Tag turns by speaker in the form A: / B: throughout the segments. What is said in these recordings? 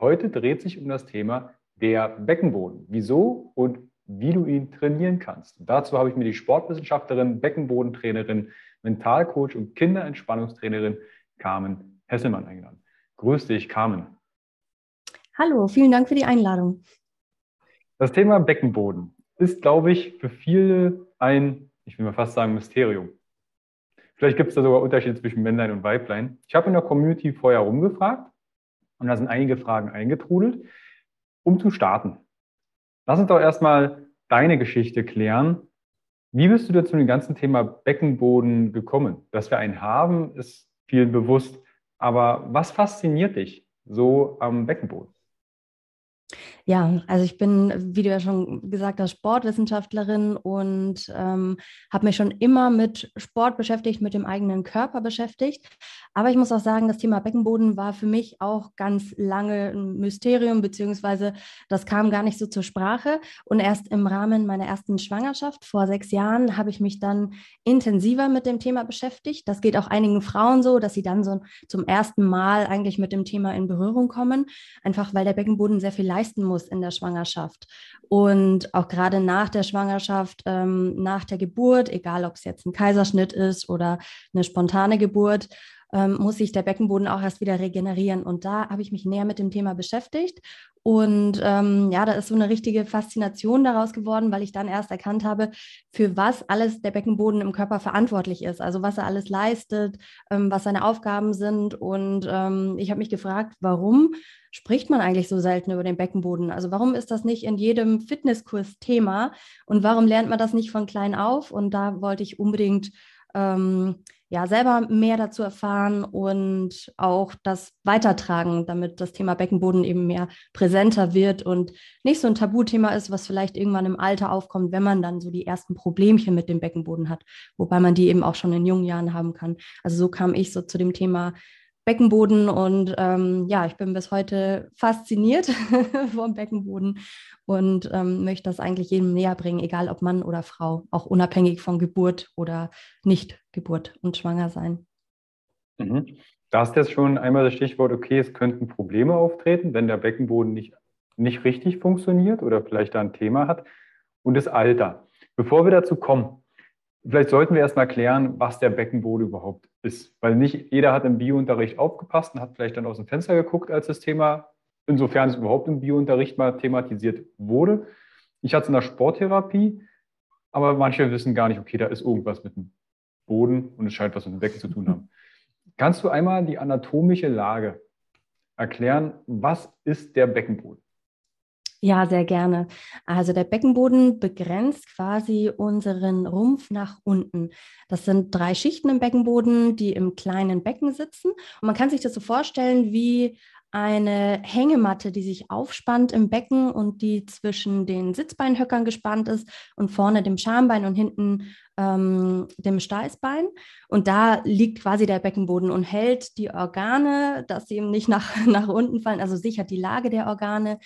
A: Heute dreht sich um das Thema der Beckenboden. Wieso und wie du ihn trainieren kannst. Dazu habe ich mir die Sportwissenschaftlerin, Beckenbodentrainerin, Mentalcoach und Kinderentspannungstrainerin Carmen Hesselmann eingeladen. Grüß dich, Carmen.
B: Hallo, vielen Dank für die Einladung.
A: Das Thema Beckenboden ist, glaube ich, für viele ein, ich will mal fast sagen, Mysterium. Vielleicht gibt es da sogar Unterschiede zwischen Männlein und Weiblein. Ich habe in der Community vorher rumgefragt und da sind einige Fragen eingetrudelt. Um zu starten, lass uns doch erstmal deine Geschichte klären. Wie bist du da zu dem ganzen Thema Beckenboden gekommen? Dass wir einen haben, ist vielen bewusst. Aber was fasziniert dich so am Beckenboden?
B: Ja, also ich bin, wie du ja schon gesagt hast, Sportwissenschaftlerin und ähm, habe mich schon immer mit Sport beschäftigt, mit dem eigenen Körper beschäftigt. Aber ich muss auch sagen, das Thema Beckenboden war für mich auch ganz lange ein Mysterium, beziehungsweise das kam gar nicht so zur Sprache. Und erst im Rahmen meiner ersten Schwangerschaft vor sechs Jahren habe ich mich dann intensiver mit dem Thema beschäftigt. Das geht auch einigen Frauen so, dass sie dann so zum ersten Mal eigentlich mit dem Thema in Berührung kommen, einfach weil der Beckenboden sehr viel leisten muss muss in der Schwangerschaft. Und auch gerade nach der Schwangerschaft, ähm, nach der Geburt, egal ob es jetzt ein Kaiserschnitt ist oder eine spontane Geburt, ähm, muss sich der Beckenboden auch erst wieder regenerieren. Und da habe ich mich näher mit dem Thema beschäftigt. Und ähm, ja, da ist so eine richtige Faszination daraus geworden, weil ich dann erst erkannt habe, für was alles der Beckenboden im Körper verantwortlich ist. Also was er alles leistet, ähm, was seine Aufgaben sind. Und ähm, ich habe mich gefragt, warum spricht man eigentlich so selten über den Beckenboden? Also warum ist das nicht in jedem Fitnesskurs Thema? Und warum lernt man das nicht von klein auf? Und da wollte ich unbedingt ähm, ja, selber mehr dazu erfahren und auch das weitertragen, damit das Thema Beckenboden eben mehr präsenter wird und nicht so ein Tabuthema ist, was vielleicht irgendwann im Alter aufkommt, wenn man dann so die ersten Problemchen mit dem Beckenboden hat, wobei man die eben auch schon in jungen Jahren haben kann. Also so kam ich so zu dem Thema Beckenboden und ähm, ja, ich bin bis heute fasziniert vom Beckenboden und ähm, möchte das eigentlich jedem näher bringen, egal ob Mann oder Frau, auch unabhängig von Geburt oder Nicht-Geburt und Schwanger sein.
A: Mhm. Da du jetzt schon einmal das Stichwort, okay, es könnten Probleme auftreten, wenn der Beckenboden nicht, nicht richtig funktioniert oder vielleicht da ein Thema hat und das Alter. Bevor wir dazu kommen, vielleicht sollten wir erstmal klären, was der Beckenboden überhaupt ist. Weil nicht jeder hat im Biounterricht aufgepasst und hat vielleicht dann aus dem Fenster geguckt, als das Thema, insofern es überhaupt im Biounterricht mal thematisiert wurde. Ich hatte es in der Sporttherapie, aber manche wissen gar nicht, okay, da ist irgendwas mit dem Boden und es scheint was mit dem Becken zu tun haben. Kannst du einmal die anatomische Lage erklären? Was ist der Beckenboden?
B: Ja, sehr gerne. Also der Beckenboden begrenzt quasi unseren Rumpf nach unten. Das sind drei Schichten im Beckenboden, die im kleinen Becken sitzen. Und man kann sich das so vorstellen wie eine Hängematte, die sich aufspannt im Becken und die zwischen den Sitzbeinhöckern gespannt ist und vorne dem Schambein und hinten ähm, dem Steißbein. Und da liegt quasi der Beckenboden und hält die Organe, dass sie eben nicht nach, nach unten fallen, also sichert die Lage der Organe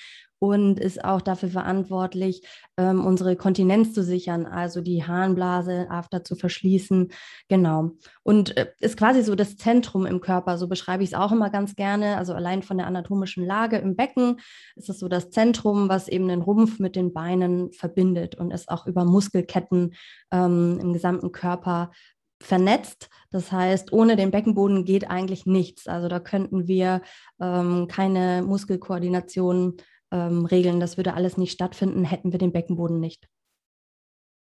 B: und ist auch dafür verantwortlich, ähm, unsere Kontinenz zu sichern, also die Harnblase after zu verschließen. Genau. Und äh, ist quasi so das Zentrum im Körper, so beschreibe ich es auch immer ganz gerne. Also allein von der anatomischen Lage im Becken ist es so das Zentrum, was eben den Rumpf mit den Beinen verbindet und ist auch über Muskelketten ähm, im gesamten Körper vernetzt. Das heißt, ohne den Beckenboden geht eigentlich nichts. Also da könnten wir ähm, keine Muskelkoordination ähm, regeln. Das würde alles nicht stattfinden, hätten wir den Beckenboden nicht.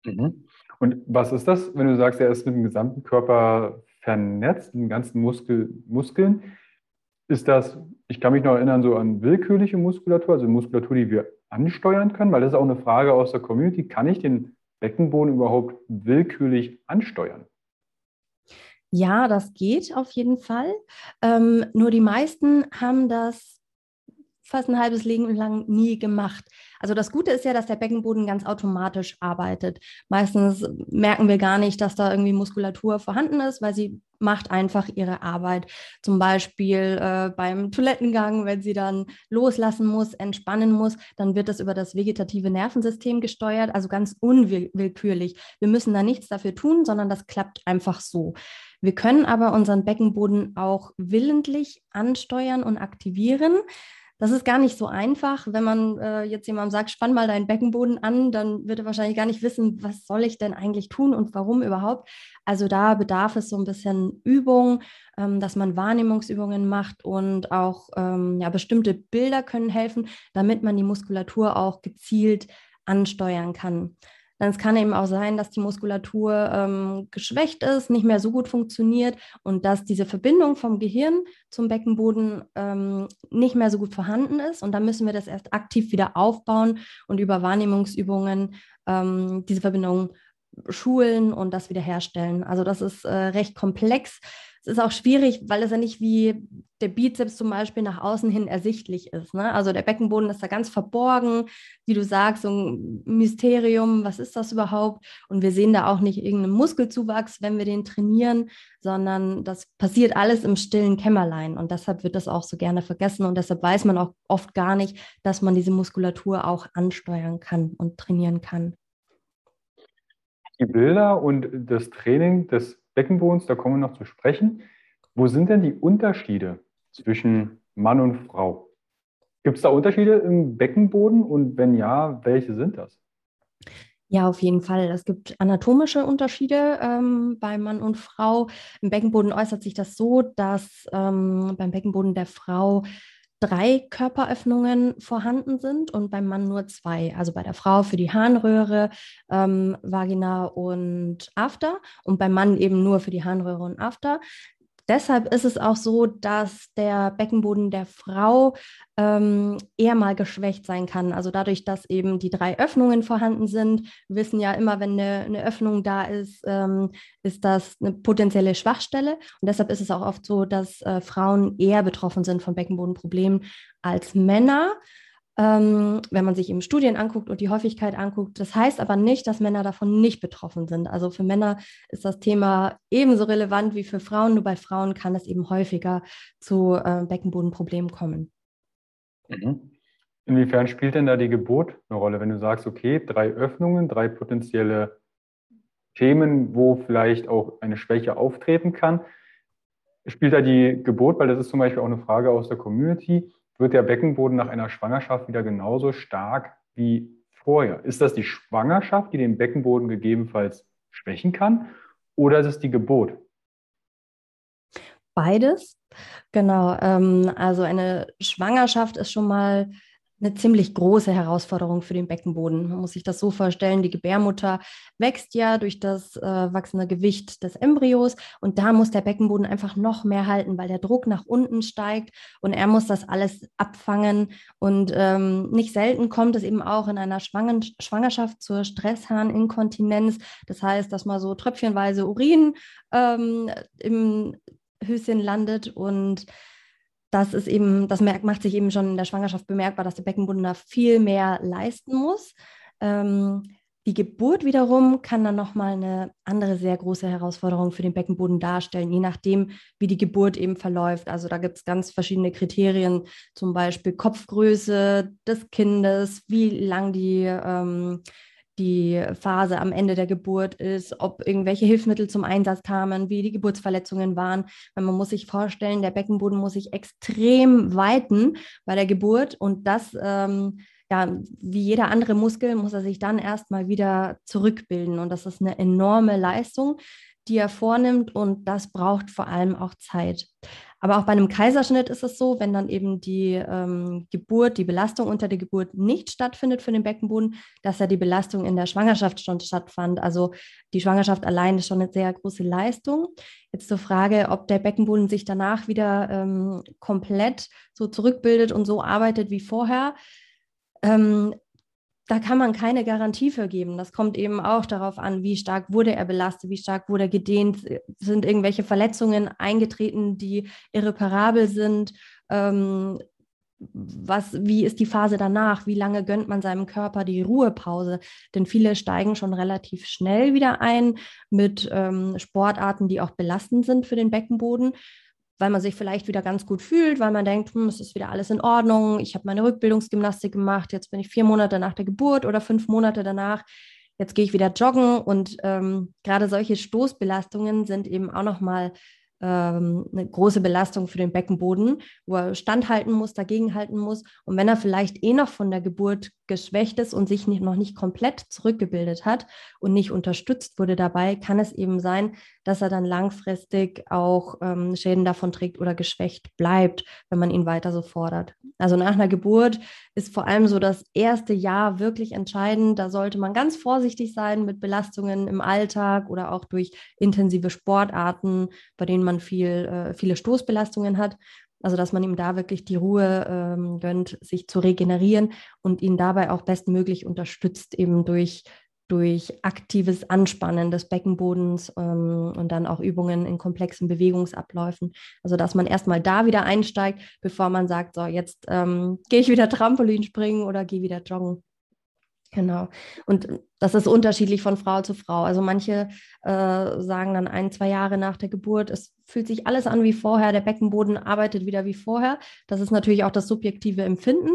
A: Mhm. Und was ist das, wenn du sagst, er ist mit dem gesamten Körper vernetzt, mit den ganzen Muskel, Muskeln? Ist das, ich kann mich noch erinnern, so an willkürliche Muskulatur, also Muskulatur, die wir ansteuern können? Weil das ist auch eine Frage aus der Community. Kann ich den Beckenboden überhaupt willkürlich ansteuern?
B: Ja, das geht auf jeden Fall. Ähm, nur die meisten haben das fast ein halbes Leben lang nie gemacht. Also das Gute ist ja, dass der Beckenboden ganz automatisch arbeitet. Meistens merken wir gar nicht, dass da irgendwie Muskulatur vorhanden ist, weil sie macht einfach ihre Arbeit. Zum Beispiel äh, beim Toilettengang, wenn sie dann loslassen muss, entspannen muss, dann wird das über das vegetative Nervensystem gesteuert, also ganz unwillkürlich. Wir müssen da nichts dafür tun, sondern das klappt einfach so. Wir können aber unseren Beckenboden auch willentlich ansteuern und aktivieren. Das ist gar nicht so einfach. Wenn man äh, jetzt jemandem sagt, spann mal deinen Beckenboden an, dann wird er wahrscheinlich gar nicht wissen, was soll ich denn eigentlich tun und warum überhaupt. Also da bedarf es so ein bisschen Übung, ähm, dass man Wahrnehmungsübungen macht und auch ähm, ja, bestimmte Bilder können helfen, damit man die Muskulatur auch gezielt ansteuern kann. Dann es kann eben auch sein, dass die Muskulatur ähm, geschwächt ist, nicht mehr so gut funktioniert und dass diese Verbindung vom Gehirn zum Beckenboden ähm, nicht mehr so gut vorhanden ist. Und dann müssen wir das erst aktiv wieder aufbauen und über Wahrnehmungsübungen ähm, diese Verbindung schulen und das wiederherstellen. Also das ist äh, recht komplex. Es ist auch schwierig, weil es ja nicht wie der Bizeps zum Beispiel nach außen hin ersichtlich ist. Ne? Also der Beckenboden ist da ganz verborgen, wie du sagst, so ein Mysterium, was ist das überhaupt? Und wir sehen da auch nicht irgendeinen Muskelzuwachs, wenn wir den trainieren, sondern das passiert alles im stillen Kämmerlein. Und deshalb wird das auch so gerne vergessen und deshalb weiß man auch oft gar nicht, dass man diese Muskulatur auch ansteuern kann und trainieren kann.
A: Die Bilder und das Training des Beckenbodens, da kommen wir noch zu sprechen. Wo sind denn die Unterschiede zwischen Mann und Frau? Gibt es da Unterschiede im Beckenboden und wenn ja, welche sind das?
B: Ja, auf jeden Fall. Es gibt anatomische Unterschiede ähm, bei Mann und Frau. Im Beckenboden äußert sich das so, dass ähm, beim Beckenboden der Frau drei Körperöffnungen vorhanden sind und beim Mann nur zwei. Also bei der Frau für die Harnröhre, ähm, Vagina und After und beim Mann eben nur für die Harnröhre und After. Deshalb ist es auch so, dass der Beckenboden der Frau ähm, eher mal geschwächt sein kann. Also dadurch, dass eben die drei Öffnungen vorhanden sind, wir wissen ja immer, wenn eine, eine Öffnung da ist, ähm, ist das eine potenzielle Schwachstelle. Und deshalb ist es auch oft so, dass äh, Frauen eher betroffen sind von Beckenbodenproblemen als Männer ähm, wenn man sich eben Studien anguckt und die Häufigkeit anguckt. Das heißt aber nicht, dass Männer davon nicht betroffen sind. Also für Männer ist das Thema ebenso relevant wie für Frauen, nur bei Frauen kann es eben häufiger zu äh, Beckenbodenproblemen kommen.
A: Mhm. Inwiefern spielt denn da die Geburt eine Rolle, wenn du sagst, okay, drei Öffnungen, drei potenzielle Themen, wo vielleicht auch eine Schwäche auftreten kann? Spielt da die Geburt, weil das ist zum Beispiel auch eine Frage aus der Community, wird der Beckenboden nach einer Schwangerschaft wieder genauso stark wie vorher. Ist das die Schwangerschaft, die den Beckenboden gegebenenfalls schwächen kann, oder ist es die Geburt?
B: Beides. Genau. Ähm, also eine Schwangerschaft ist schon mal eine ziemlich große Herausforderung für den Beckenboden. Man muss sich das so vorstellen, die Gebärmutter wächst ja durch das äh, wachsende Gewicht des Embryos und da muss der Beckenboden einfach noch mehr halten, weil der Druck nach unten steigt und er muss das alles abfangen und ähm, nicht selten kommt es eben auch in einer Schwangen Schwangerschaft zur Stressharninkontinenz. Das heißt, dass man so tröpfchenweise Urin ähm, im Höschen landet und das ist eben, das macht sich eben schon in der Schwangerschaft bemerkbar, dass der Beckenboden da viel mehr leisten muss. Ähm, die Geburt wiederum kann dann nochmal eine andere sehr große Herausforderung für den Beckenboden darstellen, je nachdem, wie die Geburt eben verläuft. Also da gibt es ganz verschiedene Kriterien, zum Beispiel Kopfgröße des Kindes, wie lang die, ähm, die Phase am Ende der Geburt ist, ob irgendwelche Hilfsmittel zum Einsatz kamen, wie die Geburtsverletzungen waren. Weil man muss sich vorstellen, der Beckenboden muss sich extrem weiten bei der Geburt und das ähm, ja, wie jeder andere Muskel muss er sich dann erstmal wieder zurückbilden. Und das ist eine enorme Leistung, die er vornimmt. Und das braucht vor allem auch Zeit. Aber auch bei einem Kaiserschnitt ist es so, wenn dann eben die ähm, Geburt, die Belastung unter der Geburt nicht stattfindet für den Beckenboden, dass ja die Belastung in der Schwangerschaft schon stattfand. Also die Schwangerschaft allein ist schon eine sehr große Leistung. Jetzt zur Frage, ob der Beckenboden sich danach wieder ähm, komplett so zurückbildet und so arbeitet wie vorher. Ähm, da kann man keine Garantie für geben. Das kommt eben auch darauf an, wie stark wurde er belastet, wie stark wurde er gedehnt, sind irgendwelche Verletzungen eingetreten, die irreparabel sind. Ähm, was, wie ist die Phase danach? Wie lange gönnt man seinem Körper die Ruhepause? Denn viele steigen schon relativ schnell wieder ein mit ähm, Sportarten, die auch belastend sind für den Beckenboden weil man sich vielleicht wieder ganz gut fühlt, weil man denkt, hm, es ist wieder alles in Ordnung, ich habe meine Rückbildungsgymnastik gemacht, jetzt bin ich vier Monate nach der Geburt oder fünf Monate danach, jetzt gehe ich wieder joggen und ähm, gerade solche Stoßbelastungen sind eben auch nochmal ähm, eine große Belastung für den Beckenboden, wo er standhalten muss, dagegenhalten muss. Und wenn er vielleicht eh noch von der Geburt geschwächt ist und sich nicht, noch nicht komplett zurückgebildet hat und nicht unterstützt wurde dabei, kann es eben sein, dass er dann langfristig auch ähm, Schäden davon trägt oder geschwächt bleibt, wenn man ihn weiter so fordert. Also nach einer Geburt ist vor allem so das erste Jahr wirklich entscheidend. Da sollte man ganz vorsichtig sein mit Belastungen im Alltag oder auch durch intensive Sportarten, bei denen man viel, äh, viele Stoßbelastungen hat. Also dass man ihm da wirklich die Ruhe ähm, gönnt, sich zu regenerieren und ihn dabei auch bestmöglich unterstützt, eben durch, durch aktives Anspannen des Beckenbodens ähm, und dann auch Übungen in komplexen Bewegungsabläufen. Also dass man erstmal da wieder einsteigt, bevor man sagt, so jetzt ähm, gehe ich wieder Trampolin springen oder gehe wieder joggen. Genau. Und das ist unterschiedlich von Frau zu Frau. Also manche äh, sagen dann ein, zwei Jahre nach der Geburt, es fühlt sich alles an wie vorher, der Beckenboden arbeitet wieder wie vorher. Das ist natürlich auch das subjektive Empfinden.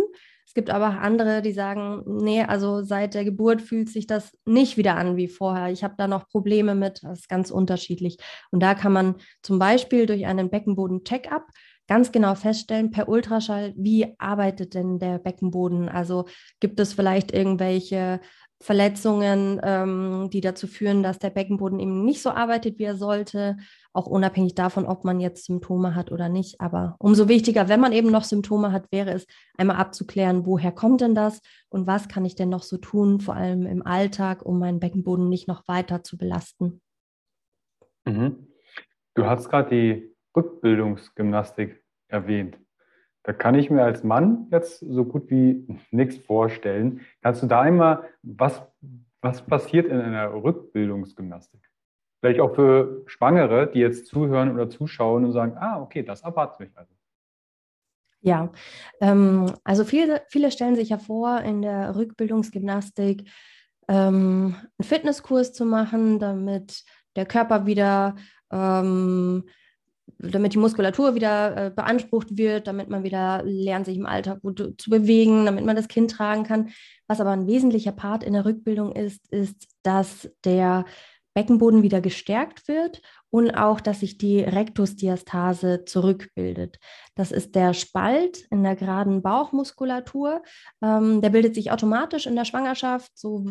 B: Es gibt aber andere, die sagen, nee, also seit der Geburt fühlt sich das nicht wieder an wie vorher. Ich habe da noch Probleme mit. Das ist ganz unterschiedlich. Und da kann man zum Beispiel durch einen Beckenboden-Check-up ganz genau feststellen per Ultraschall, wie arbeitet denn der Beckenboden? Also gibt es vielleicht irgendwelche Verletzungen, ähm, die dazu führen, dass der Beckenboden eben nicht so arbeitet, wie er sollte, auch unabhängig davon, ob man jetzt Symptome hat oder nicht. Aber umso wichtiger, wenn man eben noch Symptome hat, wäre es einmal abzuklären, woher kommt denn das und was kann ich denn noch so tun, vor allem im Alltag, um meinen Beckenboden nicht noch weiter zu belasten.
A: Mhm. Du hast gerade die Rückbildungsgymnastik erwähnt. Da kann ich mir als Mann jetzt so gut wie nichts vorstellen. Kannst du da einmal, was, was passiert in einer Rückbildungsgymnastik? Vielleicht auch für Schwangere, die jetzt zuhören oder zuschauen und sagen, ah, okay, das erwartet mich also.
B: Ja, ähm, also viele, viele stellen sich ja vor, in der Rückbildungsgymnastik ähm, einen Fitnesskurs zu machen, damit der Körper wieder ähm, damit die Muskulatur wieder äh, beansprucht wird, damit man wieder lernt, sich im Alltag gut zu bewegen, damit man das Kind tragen kann. Was aber ein wesentlicher Part in der Rückbildung ist, ist, dass der Beckenboden wieder gestärkt wird und auch, dass sich die Rektusdiastase zurückbildet. Das ist der Spalt in der geraden Bauchmuskulatur. Ähm, der bildet sich automatisch in der Schwangerschaft, so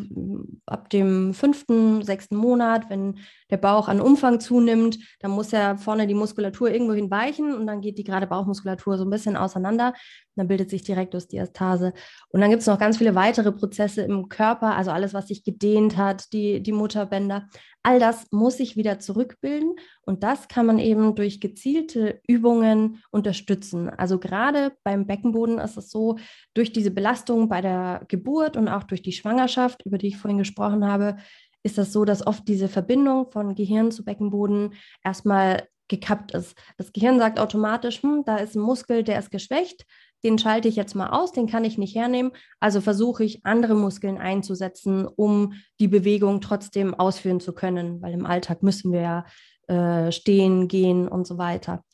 B: ab dem fünften, sechsten Monat, wenn der Bauch an Umfang zunimmt, dann muss ja vorne die Muskulatur irgendwo hinweichen und dann geht die gerade Bauchmuskulatur so ein bisschen auseinander. Dann bildet sich die Rektusdiastase. Und dann gibt es noch ganz viele weitere Prozesse im Körper, also alles, was sich gedehnt hat, die, die Mutterbänder. All das muss sich wieder zurückbilden und das kann man eben durch gezielte Übungen unterstützen. Also gerade beim Beckenboden ist es so, durch diese Belastung bei der Geburt und auch durch die Schwangerschaft, über die ich vorhin gesprochen habe, ist das so, dass oft diese Verbindung von Gehirn zu Beckenboden erstmal gekappt ist. Das Gehirn sagt automatisch, hm, da ist ein Muskel, der ist geschwächt, den schalte ich jetzt mal aus, den kann ich nicht hernehmen. Also versuche ich, andere Muskeln einzusetzen, um die Bewegung trotzdem ausführen zu können, weil im Alltag müssen wir ja äh, stehen, gehen und so weiter.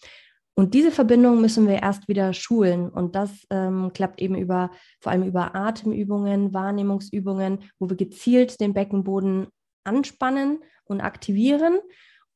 B: Und diese Verbindung müssen wir erst wieder schulen. Und das ähm, klappt eben über, vor allem über Atemübungen, Wahrnehmungsübungen, wo wir gezielt den Beckenboden anspannen und aktivieren,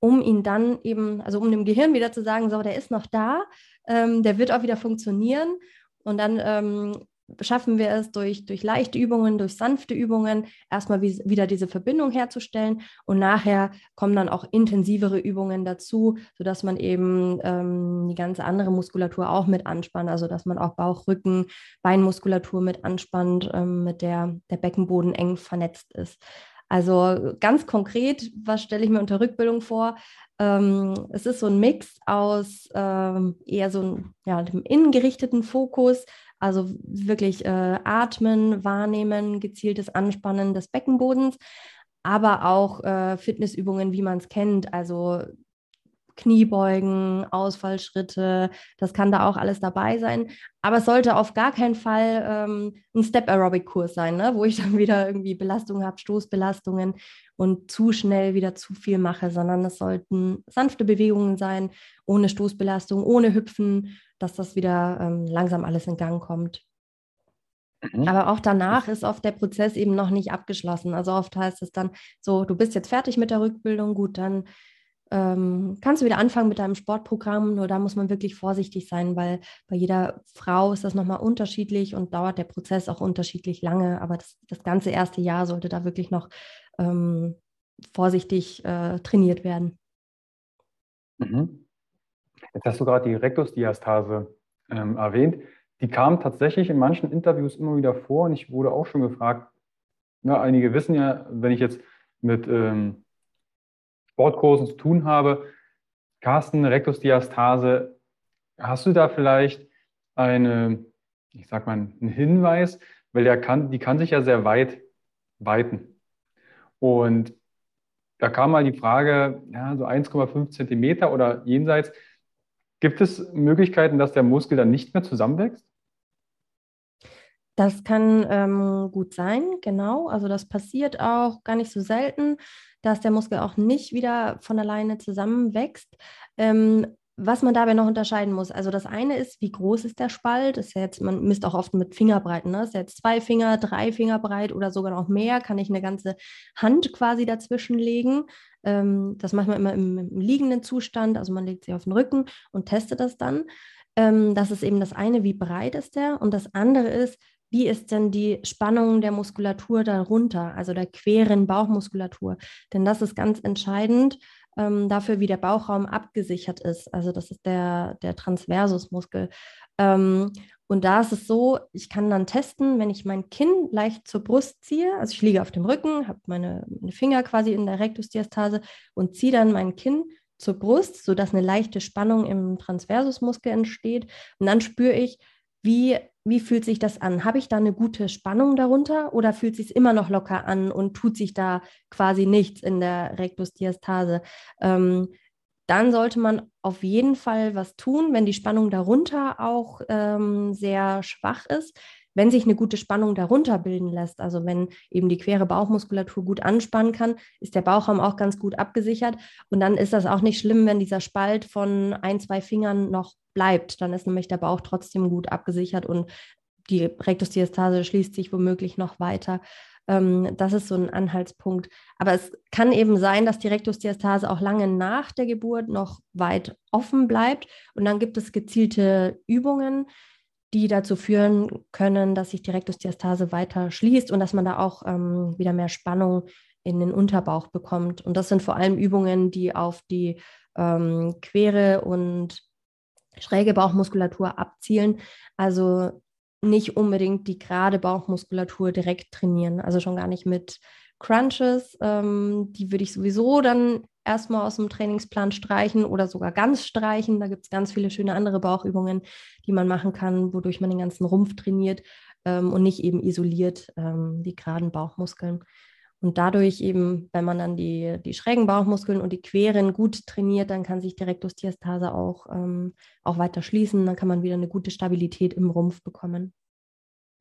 B: um ihn dann eben, also um dem Gehirn wieder zu sagen, so, der ist noch da, ähm, der wird auch wieder funktionieren. Und dann ähm, schaffen wir es durch, durch leichte Übungen, durch sanfte Übungen, erstmal wie, wieder diese Verbindung herzustellen. Und nachher kommen dann auch intensivere Übungen dazu, sodass man eben ähm, die ganze andere Muskulatur auch mit anspannt. Also dass man auch Bauch, Rücken, Beinmuskulatur mit anspannt, ähm, mit der der Beckenboden eng vernetzt ist. Also ganz konkret, was stelle ich mir unter Rückbildung vor? Ähm, es ist so ein Mix aus ähm, eher so ein, ja, einem innengerichteten Fokus, also wirklich äh, atmen, wahrnehmen, gezieltes Anspannen des Beckenbodens, aber auch äh, Fitnessübungen, wie man es kennt, also Kniebeugen, Ausfallschritte, das kann da auch alles dabei sein. Aber es sollte auf gar keinen Fall ähm, ein Step-Aerobic-Kurs sein, ne? wo ich dann wieder irgendwie Belastungen habe, Stoßbelastungen und zu schnell wieder zu viel mache, sondern es sollten sanfte Bewegungen sein, ohne Stoßbelastung, ohne Hüpfen, dass das wieder ähm, langsam alles in Gang kommt. Mhm. Aber auch danach ist oft der Prozess eben noch nicht abgeschlossen. Also oft heißt es dann so, du bist jetzt fertig mit der Rückbildung, gut, dann ähm, kannst du wieder anfangen mit deinem Sportprogramm. Nur da muss man wirklich vorsichtig sein, weil bei jeder Frau ist das nochmal unterschiedlich und dauert der Prozess auch unterschiedlich lange. Aber das, das ganze erste Jahr sollte da wirklich noch ähm, vorsichtig äh, trainiert werden.
A: Mhm. Jetzt hast du gerade die Rektusdiastase ähm, erwähnt. Die kam tatsächlich in manchen Interviews immer wieder vor und ich wurde auch schon gefragt, na, einige wissen ja, wenn ich jetzt mit ähm, Sportkursen zu tun habe. Carsten, Rektusdiastase, hast du da vielleicht eine, ich sag mal, einen Hinweis, weil der kann, die kann sich ja sehr weit weiten. Und da kam mal die Frage, ja, so 1,5 Zentimeter oder jenseits, gibt es Möglichkeiten, dass der Muskel dann nicht mehr zusammenwächst?
B: Das kann ähm, gut sein, genau. Also das passiert auch gar nicht so selten dass der Muskel auch nicht wieder von alleine zusammenwächst. Ähm, was man dabei noch unterscheiden muss, also das eine ist, wie groß ist der Spalt? Ist ja jetzt, man misst auch oft mit Fingerbreiten, ne? Ist ja jetzt zwei Finger, drei Finger breit oder sogar noch mehr, kann ich eine ganze Hand quasi dazwischen legen. Ähm, das macht man immer im, im, liegenden Zustand, also man legt sie auf den Rücken und testet das dann. Ähm, das ist eben das eine, wie breit ist der? Und das andere ist, wie ist denn die Spannung der Muskulatur darunter, also der queren Bauchmuskulatur? Denn das ist ganz entscheidend ähm, dafür, wie der Bauchraum abgesichert ist. Also das ist der, der Transversusmuskel. Ähm, und da ist es so, ich kann dann testen, wenn ich mein Kinn leicht zur Brust ziehe, also ich liege auf dem Rücken, habe meine, meine Finger quasi in der Rektusdiastase und ziehe dann mein Kinn zur Brust, sodass eine leichte Spannung im Transversusmuskel entsteht. Und dann spüre ich, wie wie fühlt sich das an? Habe ich da eine gute Spannung darunter oder fühlt sich immer noch locker an und tut sich da quasi nichts in der Rektusdiastase? Ähm, dann sollte man auf jeden Fall was tun, wenn die Spannung darunter auch ähm, sehr schwach ist. Wenn sich eine gute Spannung darunter bilden lässt, also wenn eben die quere Bauchmuskulatur gut anspannen kann, ist der Bauchraum auch ganz gut abgesichert. Und dann ist das auch nicht schlimm, wenn dieser Spalt von ein, zwei Fingern noch bleibt. Dann ist nämlich der Bauch trotzdem gut abgesichert und die Rektusdiastase schließt sich womöglich noch weiter. Ähm, das ist so ein Anhaltspunkt. Aber es kann eben sein, dass die Rektusdiastase auch lange nach der Geburt noch weit offen bleibt. Und dann gibt es gezielte Übungen, die dazu führen können, dass sich die Rektusdiastase weiter schließt und dass man da auch ähm, wieder mehr Spannung in den Unterbauch bekommt. Und das sind vor allem Übungen, die auf die ähm, quere und schräge Bauchmuskulatur abzielen. Also nicht unbedingt die gerade Bauchmuskulatur direkt trainieren. Also schon gar nicht mit Crunches. Ähm, die würde ich sowieso dann erstmal aus dem Trainingsplan streichen oder sogar ganz streichen. Da gibt es ganz viele schöne andere Bauchübungen, die man machen kann, wodurch man den ganzen Rumpf trainiert ähm, und nicht eben isoliert ähm, die geraden Bauchmuskeln. Und dadurch eben, wenn man dann die, die schrägen Bauchmuskeln und die queren gut trainiert, dann kann sich die Rektusdiastase auch, ähm, auch weiter schließen. Dann kann man wieder eine gute Stabilität im Rumpf bekommen.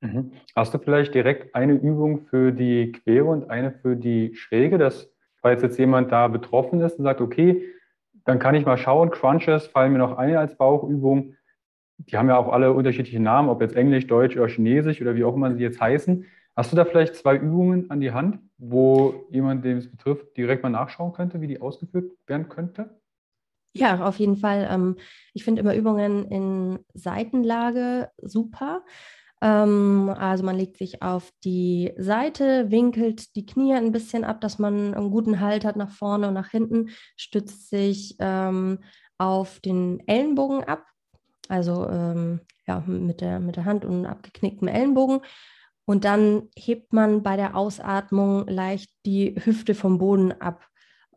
A: Mhm. Hast du vielleicht direkt eine Übung für die Quere und eine für die Schräge, dass, falls jetzt jemand da betroffen ist und sagt, okay, dann kann ich mal schauen, Crunches fallen mir noch ein als Bauchübung. Die haben ja auch alle unterschiedliche Namen, ob jetzt Englisch, Deutsch oder Chinesisch oder wie auch immer sie jetzt heißen. Hast du da vielleicht zwei Übungen an die Hand, wo jemand, den es betrifft, direkt mal nachschauen könnte, wie die ausgeführt werden könnte?
B: Ja, auf jeden Fall. Ähm, ich finde immer Übungen in Seitenlage super. Ähm, also man legt sich auf die Seite, winkelt die Knie ein bisschen ab, dass man einen guten Halt hat nach vorne und nach hinten, stützt sich ähm, auf den Ellenbogen ab, also ähm, ja, mit der, mit der Hand und abgeknicktem Ellenbogen. Und dann hebt man bei der Ausatmung leicht die Hüfte vom Boden ab.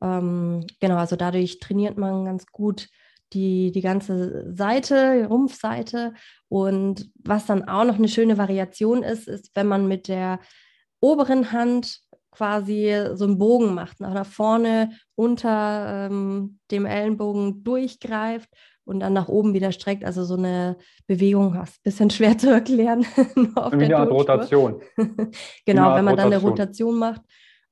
B: Ähm, genau, also dadurch trainiert man ganz gut die, die ganze Seite, die Rumpfseite. Und was dann auch noch eine schöne Variation ist, ist, wenn man mit der oberen Hand quasi so einen Bogen macht, nach vorne unter ähm, dem Ellenbogen durchgreift und dann nach oben wieder streckt. Also so eine Bewegung, ein bisschen schwer zu erklären.
A: Wie eine Art Rotation.
B: genau, wenn man dann eine Rotation macht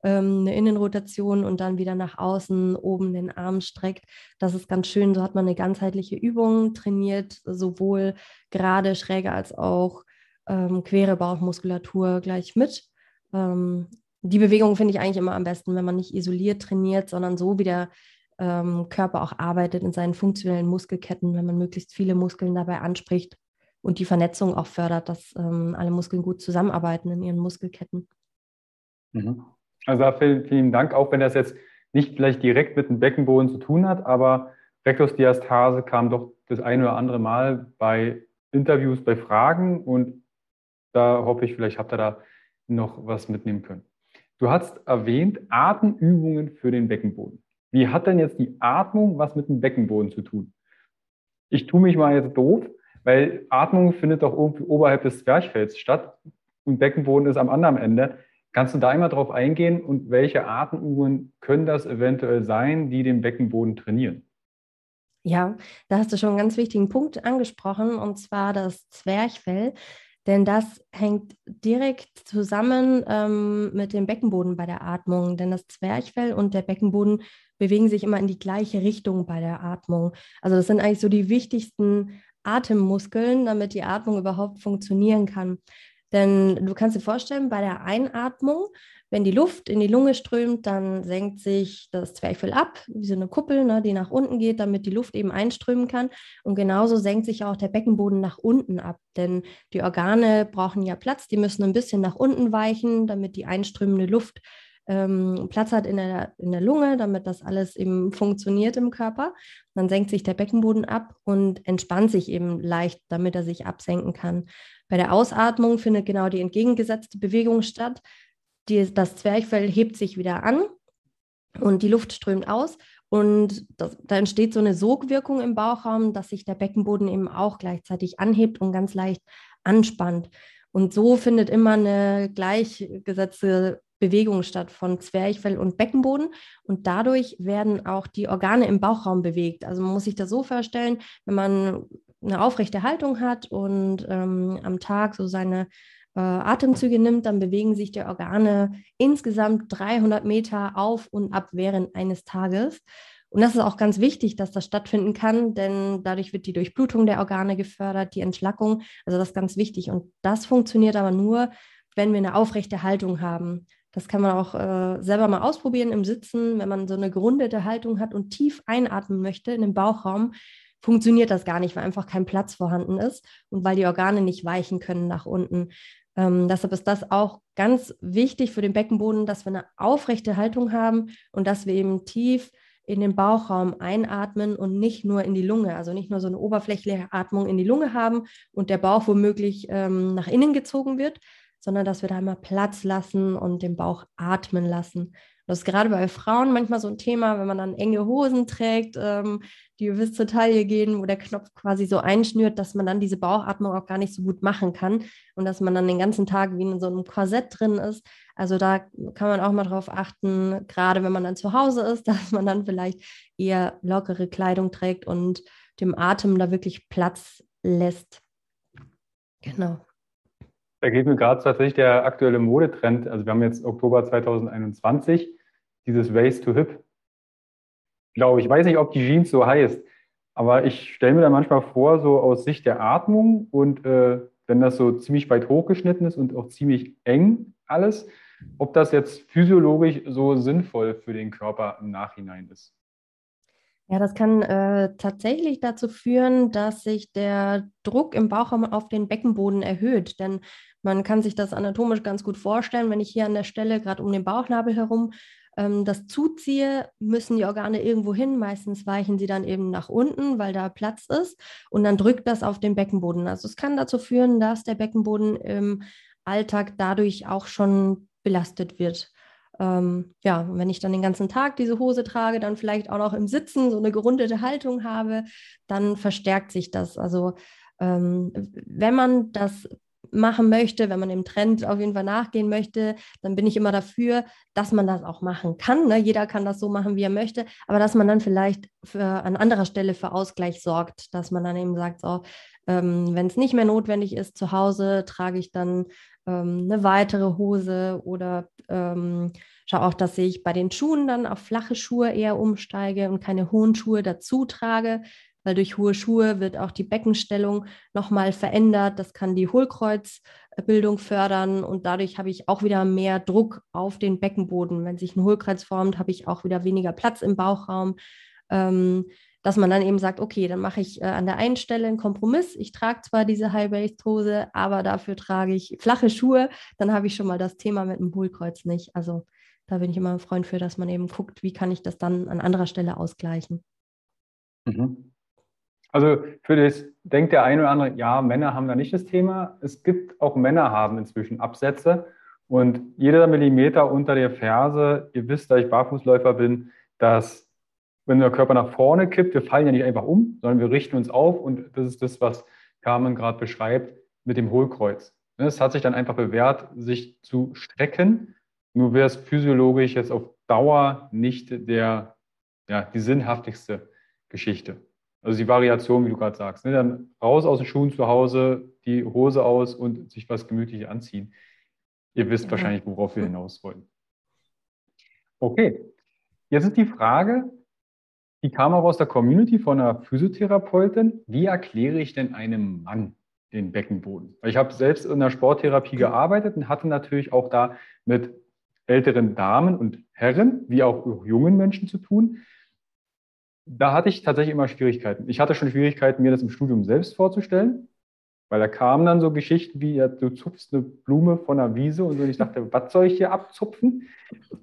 B: ähm, eine Innenrotation und dann wieder nach außen oben den Arm streckt. Das ist ganz schön. So hat man eine ganzheitliche Übung trainiert, sowohl gerade schräge als auch ähm, quere Bauchmuskulatur gleich mit. Ähm, die Bewegung finde ich eigentlich immer am besten, wenn man nicht isoliert trainiert, sondern so wie der ähm, Körper auch arbeitet in seinen funktionellen Muskelketten, wenn man möglichst viele Muskeln dabei anspricht und die Vernetzung auch fördert, dass ähm, alle Muskeln gut zusammenarbeiten in ihren Muskelketten.
A: Mhm. Also vielen, vielen Dank, auch wenn das jetzt nicht vielleicht direkt mit dem Beckenboden zu tun hat, aber Rektusdiastase kam doch das eine oder andere Mal bei Interviews, bei Fragen und da hoffe ich, vielleicht habt ihr da noch was mitnehmen können. Du hast erwähnt Atemübungen für den Beckenboden. Wie hat denn jetzt die Atmung was mit dem Beckenboden zu tun? Ich tue mich mal jetzt doof, weil Atmung findet doch irgendwie oberhalb des Zwerchfells statt und Beckenboden ist am anderen Ende. Kannst du da einmal drauf eingehen und welche Atemübungen können das eventuell sein, die den Beckenboden trainieren?
B: Ja, da hast du schon einen ganz wichtigen Punkt angesprochen, und zwar das Zwerchfell. Denn das hängt direkt zusammen ähm, mit dem Beckenboden bei der Atmung. Denn das Zwerchfell und der Beckenboden bewegen sich immer in die gleiche Richtung bei der Atmung. Also das sind eigentlich so die wichtigsten Atemmuskeln, damit die Atmung überhaupt funktionieren kann. Denn du kannst dir vorstellen, bei der Einatmung, wenn die Luft in die Lunge strömt, dann senkt sich das Zwerchfell ab, wie so eine Kuppel, ne, die nach unten geht, damit die Luft eben einströmen kann. Und genauso senkt sich auch der Beckenboden nach unten ab, denn die Organe brauchen ja Platz, die müssen ein bisschen nach unten weichen, damit die einströmende Luft ähm, Platz hat in der, in der Lunge, damit das alles eben funktioniert im Körper. Dann senkt sich der Beckenboden ab und entspannt sich eben leicht, damit er sich absenken kann. Bei der Ausatmung findet genau die entgegengesetzte Bewegung statt. Die, das Zwerchfell hebt sich wieder an und die Luft strömt aus. Und das, da entsteht so eine Sogwirkung im Bauchraum, dass sich der Beckenboden eben auch gleichzeitig anhebt und ganz leicht anspannt. Und so findet immer eine gleichgesetzte Bewegung statt von Zwerchfell und Beckenboden. Und dadurch werden auch die Organe im Bauchraum bewegt. Also man muss sich das so vorstellen, wenn man eine aufrechte Haltung hat und ähm, am Tag so seine äh, Atemzüge nimmt, dann bewegen sich die Organe insgesamt 300 Meter auf und ab während eines Tages. Und das ist auch ganz wichtig, dass das stattfinden kann, denn dadurch wird die Durchblutung der Organe gefördert, die Entschlackung. Also das ist ganz wichtig. Und das funktioniert aber nur, wenn wir eine aufrechte Haltung haben. Das kann man auch äh, selber mal ausprobieren im Sitzen, wenn man so eine gerundete Haltung hat und tief einatmen möchte in den Bauchraum, funktioniert das gar nicht, weil einfach kein Platz vorhanden ist und weil die Organe nicht weichen können nach unten. Ähm, deshalb ist das auch ganz wichtig für den Beckenboden, dass wir eine aufrechte Haltung haben und dass wir eben tief in den Bauchraum einatmen und nicht nur in die Lunge, also nicht nur so eine oberflächliche Atmung in die Lunge haben und der Bauch womöglich ähm, nach innen gezogen wird, sondern dass wir da mal Platz lassen und den Bauch atmen lassen. Das ist gerade bei Frauen manchmal so ein Thema, wenn man dann enge Hosen trägt, ähm, die bis zur Taille gehen, wo der Knopf quasi so einschnürt, dass man dann diese Bauchatmung auch gar nicht so gut machen kann und dass man dann den ganzen Tag wie in so einem Korsett drin ist. Also da kann man auch mal drauf achten, gerade wenn man dann zu Hause ist, dass man dann vielleicht eher lockere Kleidung trägt und dem Atem da wirklich Platz lässt. Genau.
A: Da geht mir gerade tatsächlich der aktuelle Modetrend. Also wir haben jetzt Oktober 2021, dieses Waist to Hip. Glaube ich, weiß nicht, ob die Jeans so heißt, aber ich stelle mir da manchmal vor, so aus Sicht der Atmung und äh, wenn das so ziemlich weit hochgeschnitten ist und auch ziemlich eng alles, ob das jetzt physiologisch so sinnvoll für den Körper im Nachhinein ist.
B: Ja, das kann äh, tatsächlich dazu führen, dass sich der Druck im Bauchraum auf den Beckenboden erhöht. Denn man kann sich das anatomisch ganz gut vorstellen, wenn ich hier an der Stelle gerade um den Bauchnabel herum ähm, das zuziehe, müssen die Organe irgendwo hin. Meistens weichen sie dann eben nach unten, weil da Platz ist. Und dann drückt das auf den Beckenboden. Also es kann dazu führen, dass der Beckenboden im Alltag dadurch auch schon belastet wird ähm, ja, wenn ich dann den ganzen Tag diese Hose trage, dann vielleicht auch noch im Sitzen so eine gerundete Haltung habe, dann verstärkt sich das. Also ähm, wenn man das machen möchte, wenn man dem Trend auf jeden Fall nachgehen möchte, dann bin ich immer dafür, dass man das auch machen kann. Ne? Jeder kann das so machen, wie er möchte, aber dass man dann vielleicht für, an anderer Stelle für Ausgleich sorgt, dass man dann eben sagt, so, ähm, wenn es nicht mehr notwendig ist, zu Hause trage ich dann ähm, eine weitere Hose oder ähm, schaue auch, dass ich bei den Schuhen dann auf flache Schuhe eher umsteige und keine hohen Schuhe dazu trage, weil durch hohe Schuhe wird auch die Beckenstellung nochmal verändert. Das kann die Hohlkreuzbildung fördern und dadurch habe ich auch wieder mehr Druck auf den Beckenboden. Wenn sich ein Hohlkreuz formt, habe ich auch wieder weniger Platz im Bauchraum. Ähm, dass man dann eben sagt, okay, dann mache ich äh, an der einen Stelle einen Kompromiss. Ich trage zwar diese High-Waist-Hose, aber dafür trage ich flache Schuhe. Dann habe ich schon mal das Thema mit dem Hohlkreuz nicht. Also da bin ich immer ein Freund für, dass man eben guckt, wie kann ich das dann an anderer Stelle ausgleichen.
A: Mhm. Also für das denkt der eine oder andere, ja, Männer haben da nicht das Thema. Es gibt auch Männer haben inzwischen Absätze und jeder Millimeter unter der Ferse, ihr wisst, da ich Barfußläufer bin, dass wenn der Körper nach vorne kippt, wir fallen ja nicht einfach um, sondern wir richten uns auf und das ist das, was Carmen gerade beschreibt mit dem Hohlkreuz. Es hat sich dann einfach bewährt, sich zu strecken. Nur wäre es physiologisch jetzt auf Dauer nicht der, ja, die sinnhaftigste Geschichte. Also die Variation, wie du gerade sagst. Ne? Dann raus aus den Schuhen zu Hause, die Hose aus und sich was Gemütliches anziehen. Ihr wisst ja. wahrscheinlich, worauf wir hinaus wollen. Okay, jetzt ist die Frage, die kam auch aus der Community von einer Physiotherapeutin. Wie erkläre ich denn einem Mann den Beckenboden? Ich habe selbst in der Sporttherapie gearbeitet und hatte natürlich auch da mit älteren Damen und Herren, wie auch jungen Menschen zu tun. Da hatte ich tatsächlich immer Schwierigkeiten. Ich hatte schon Schwierigkeiten, mir das im Studium selbst vorzustellen. Weil da kamen dann so Geschichten wie, ja, du zupfst eine Blume von der Wiese und so. Und ich dachte, was soll ich hier abzupfen?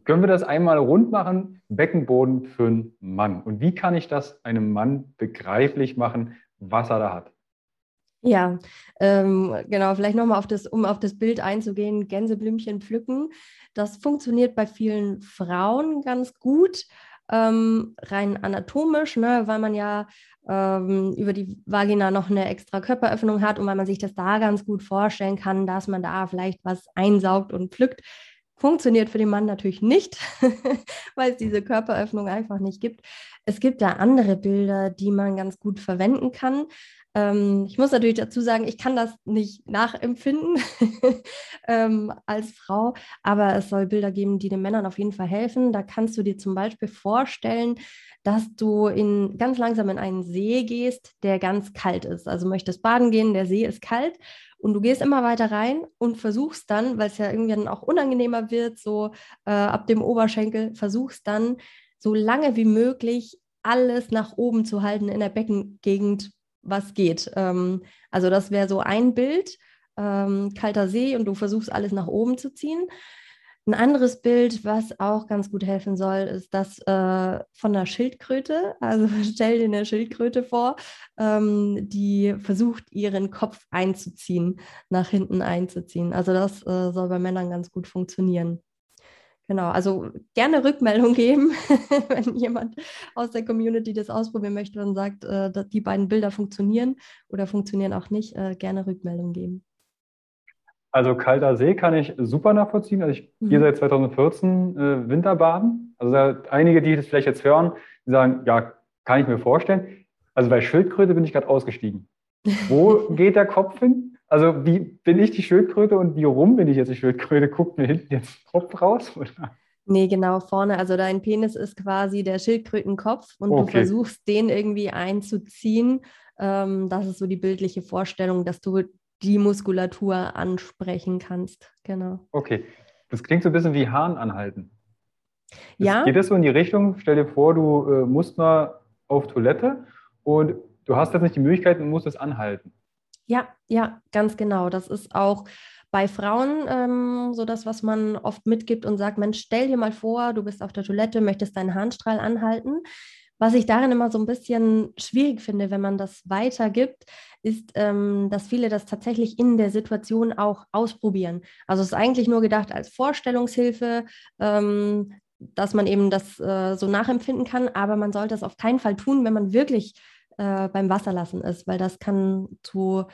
A: Können wir das einmal rund machen? Beckenboden für einen Mann. Und wie kann ich das einem Mann begreiflich machen, was er da hat?
B: Ja, ähm, genau, vielleicht nochmal auf das, um auf das Bild einzugehen, Gänseblümchen pflücken. Das funktioniert bei vielen Frauen ganz gut, ähm, rein anatomisch, ne, weil man ja ähm, über die Vagina noch eine extra Körperöffnung hat und weil man sich das da ganz gut vorstellen kann, dass man da vielleicht was einsaugt und pflückt. Funktioniert für den Mann natürlich nicht, weil es diese Körperöffnung einfach nicht gibt. Es gibt da andere Bilder, die man ganz gut verwenden kann. Ähm, ich muss natürlich dazu sagen, ich kann das nicht nachempfinden ähm, als Frau, aber es soll Bilder geben, die den Männern auf jeden Fall helfen. Da kannst du dir zum Beispiel vorstellen, dass du in, ganz langsam in einen See gehst, der ganz kalt ist. Also möchtest baden gehen, der See ist kalt und du gehst immer weiter rein und versuchst dann, weil es ja irgendwie dann auch unangenehmer wird, so äh, ab dem Oberschenkel, versuchst dann so lange wie möglich alles nach oben zu halten in der Beckengegend, was geht. Ähm, also das wäre so ein Bild, ähm, kalter See und du versuchst alles nach oben zu ziehen. Ein anderes Bild, was auch ganz gut helfen soll, ist das äh, von der Schildkröte. Also stell dir eine Schildkröte vor, ähm, die versucht, ihren Kopf einzuziehen, nach hinten einzuziehen. Also das äh, soll bei Männern ganz gut funktionieren. Genau, also gerne Rückmeldung geben, wenn jemand aus der Community das ausprobieren möchte und sagt, äh, dass die beiden Bilder funktionieren oder funktionieren auch nicht, äh, gerne Rückmeldung geben.
A: Also kalter See kann ich super nachvollziehen. Also ich mhm. gehe seit 2014 äh, Winterbaden. Also einige, die das vielleicht jetzt hören, die sagen, ja, kann ich mir vorstellen. Also bei Schildkröte bin ich gerade ausgestiegen. Wo geht der Kopf hin? Also wie bin ich die Schildkröte und wie rum bin ich jetzt die Schildkröte? Guckt mir hinten jetzt Kopf raus? Oder?
B: Nee, genau vorne. Also dein Penis ist quasi der Schildkrötenkopf und okay. du versuchst den irgendwie einzuziehen. Ähm, das ist so die bildliche Vorstellung, dass du die Muskulatur ansprechen kannst. Genau.
A: Okay. Das klingt so ein bisschen wie Hahn anhalten.
B: ja.
A: Geht das so in die Richtung? Stell dir vor, du äh, musst mal auf Toilette und du hast jetzt nicht die Möglichkeit und musst es anhalten.
B: Ja, ja, ganz genau. Das ist auch bei Frauen ähm, so das, was man oft mitgibt und sagt, Mensch, stell dir mal vor, du bist auf der Toilette, möchtest deinen Harnstrahl anhalten. Was ich darin immer so ein bisschen schwierig finde, wenn man das weitergibt, ist, ähm, dass viele das tatsächlich in der Situation auch ausprobieren. Also es ist eigentlich nur gedacht als Vorstellungshilfe, ähm, dass man eben das äh, so nachempfinden kann, aber man sollte es auf keinen Fall tun, wenn man wirklich äh, beim Wasserlassen ist, weil das kann zu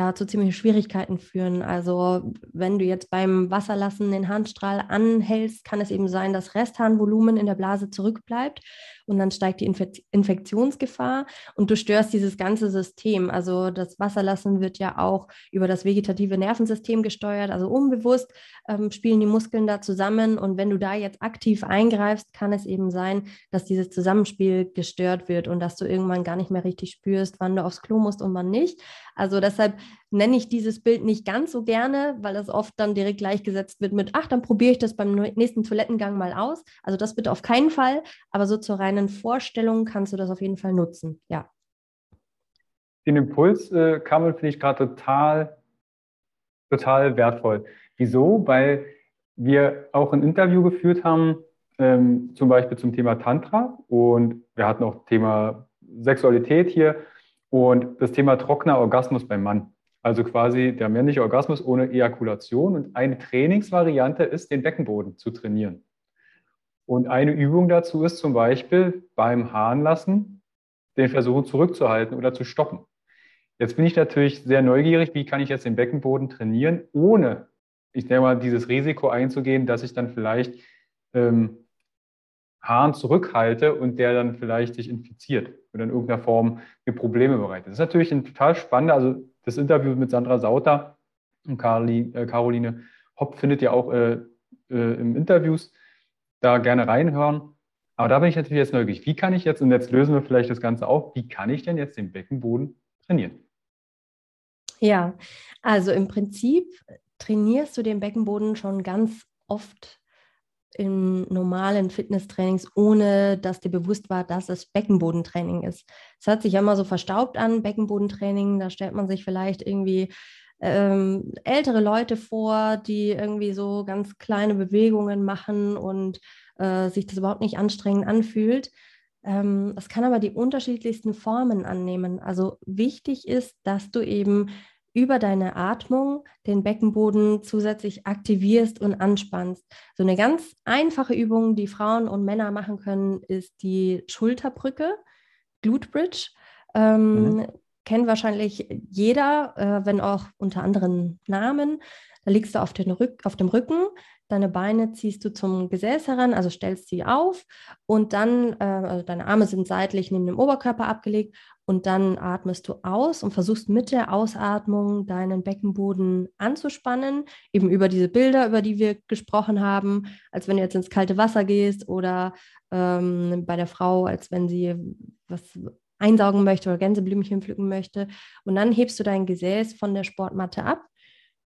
B: ja, zu ziemlichen Schwierigkeiten führen. Also wenn du jetzt beim Wasserlassen den Harnstrahl anhältst, kann es eben sein, dass Restharnvolumen in der Blase zurückbleibt und dann steigt die Infek Infektionsgefahr und du störst dieses ganze System. Also das Wasserlassen wird ja auch über das vegetative Nervensystem gesteuert, also unbewusst ähm, spielen die Muskeln da zusammen und wenn du da jetzt aktiv eingreifst, kann es eben sein, dass dieses Zusammenspiel gestört wird und dass du irgendwann gar nicht mehr richtig spürst, wann du aufs Klo musst und wann nicht. Also deshalb nenne ich dieses Bild nicht ganz so gerne, weil das oft dann direkt gleichgesetzt wird mit, ach, dann probiere ich das beim nächsten Toilettengang mal aus. Also das bitte auf keinen Fall, aber so zur reinen Vorstellung kannst du das auf jeden Fall nutzen, ja.
A: Den Impuls äh, kam finde ich gerade total, total wertvoll. Wieso? Weil wir auch ein Interview geführt haben, ähm, zum Beispiel zum Thema Tantra und wir hatten auch Thema Sexualität hier und das Thema trockener Orgasmus beim Mann. Also quasi der männliche Orgasmus ohne Ejakulation. Und eine Trainingsvariante ist, den Beckenboden zu trainieren. Und eine Übung dazu ist zum Beispiel beim Harnlassen den Versuchen zurückzuhalten oder zu stoppen. Jetzt bin ich natürlich sehr neugierig, wie kann ich jetzt den Beckenboden trainieren, ohne, ich denke mal, dieses Risiko einzugehen, dass ich dann vielleicht ähm, Hahn zurückhalte und der dann vielleicht sich infiziert oder in irgendeiner Form mir Probleme bereitet. Das ist natürlich ein total spannender, also das Interview mit Sandra Sauter und Caroli, äh, Caroline Hopp findet ihr auch äh, äh, im Interviews. Da gerne reinhören. Aber da bin ich natürlich jetzt neugierig. Wie kann ich jetzt, und jetzt lösen wir vielleicht das Ganze auf, wie kann ich denn jetzt den Beckenboden trainieren?
B: Ja, also im Prinzip trainierst du den Beckenboden schon ganz oft in normalen Fitnesstrainings, ohne dass dir bewusst war, dass es Beckenbodentraining ist. Es hört sich ja immer so verstaubt an, Beckenbodentraining, da stellt man sich vielleicht irgendwie ähm, ältere Leute vor, die irgendwie so ganz kleine Bewegungen machen und äh, sich das überhaupt nicht anstrengend anfühlt. Ähm, es kann aber die unterschiedlichsten Formen annehmen. Also wichtig ist, dass du eben über deine Atmung den Beckenboden zusätzlich aktivierst und anspannst. So eine ganz einfache Übung, die Frauen und Männer machen können, ist die Schulterbrücke, Glute Bridge. Ähm, mhm. Kennt wahrscheinlich jeder, äh, wenn auch unter anderen Namen. Da liegst du auf, den Rück auf dem Rücken, deine Beine ziehst du zum Gesäß heran, also stellst sie auf und dann, äh, also deine Arme sind seitlich neben dem Oberkörper abgelegt und dann atmest du aus und versuchst mit der Ausatmung deinen Beckenboden anzuspannen, eben über diese Bilder, über die wir gesprochen haben, als wenn du jetzt ins kalte Wasser gehst oder ähm, bei der Frau, als wenn sie was einsaugen möchte oder Gänseblümchen pflücken möchte. Und dann hebst du dein Gesäß von der Sportmatte ab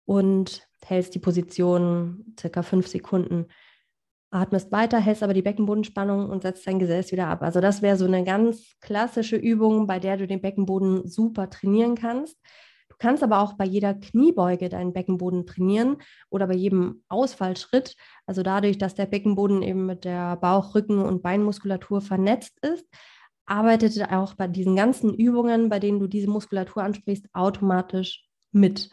B: und hältst die Position circa fünf Sekunden atmest weiter, hältst aber die Beckenbodenspannung und setzt dein Gesäß wieder ab. Also das wäre so eine ganz klassische Übung, bei der du den Beckenboden super trainieren kannst. Du kannst aber auch bei jeder Kniebeuge deinen Beckenboden trainieren oder bei jedem Ausfallschritt. Also dadurch, dass der Beckenboden eben mit der Bauch-, Rücken- und Beinmuskulatur vernetzt ist, arbeitet er auch bei diesen ganzen Übungen, bei denen du diese Muskulatur ansprichst, automatisch mit,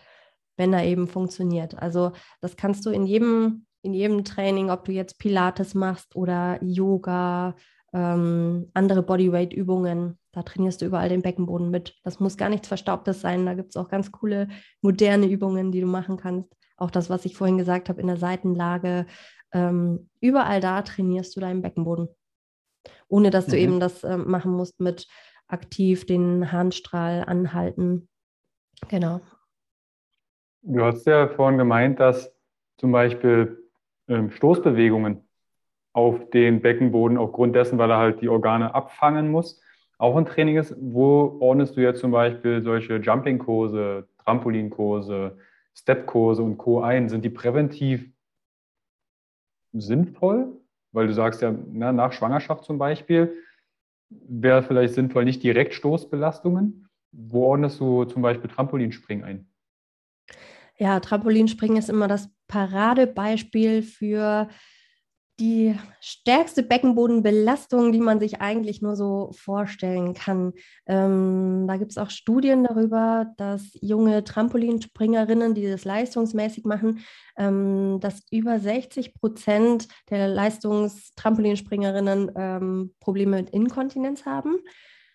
B: wenn er eben funktioniert. Also das kannst du in jedem in jedem Training, ob du jetzt Pilates machst oder Yoga, ähm, andere Bodyweight-Übungen, da trainierst du überall den Beckenboden mit. Das muss gar nichts Verstaubtes sein. Da gibt es auch ganz coole moderne Übungen, die du machen kannst. Auch das, was ich vorhin gesagt habe, in der Seitenlage. Ähm, überall da trainierst du deinen Beckenboden. Ohne dass du mhm. eben das äh, machen musst mit aktiv den Harnstrahl anhalten. Genau.
A: Du hast ja vorhin gemeint, dass zum Beispiel ähm, Stoßbewegungen auf den Beckenboden aufgrund dessen, weil er halt die Organe abfangen muss, auch ein Training ist. Wo ordnest du jetzt zum Beispiel solche Jumping-Kurse, Trampolinkurse, Step-Kurse und Co. ein? Sind die präventiv sinnvoll? Weil du sagst ja, na, nach Schwangerschaft zum Beispiel wäre vielleicht sinnvoll nicht direkt Stoßbelastungen. Wo ordnest du zum Beispiel Trampolinspringen ein?
B: Ja, Trampolinspringen ist immer das Paradebeispiel für die stärkste Beckenbodenbelastung, die man sich eigentlich nur so vorstellen kann. Ähm, da gibt es auch Studien darüber, dass junge Trampolinspringerinnen, die das leistungsmäßig machen, ähm, dass über 60 Prozent der Leistungstrampolinspringerinnen ähm, Probleme mit Inkontinenz haben.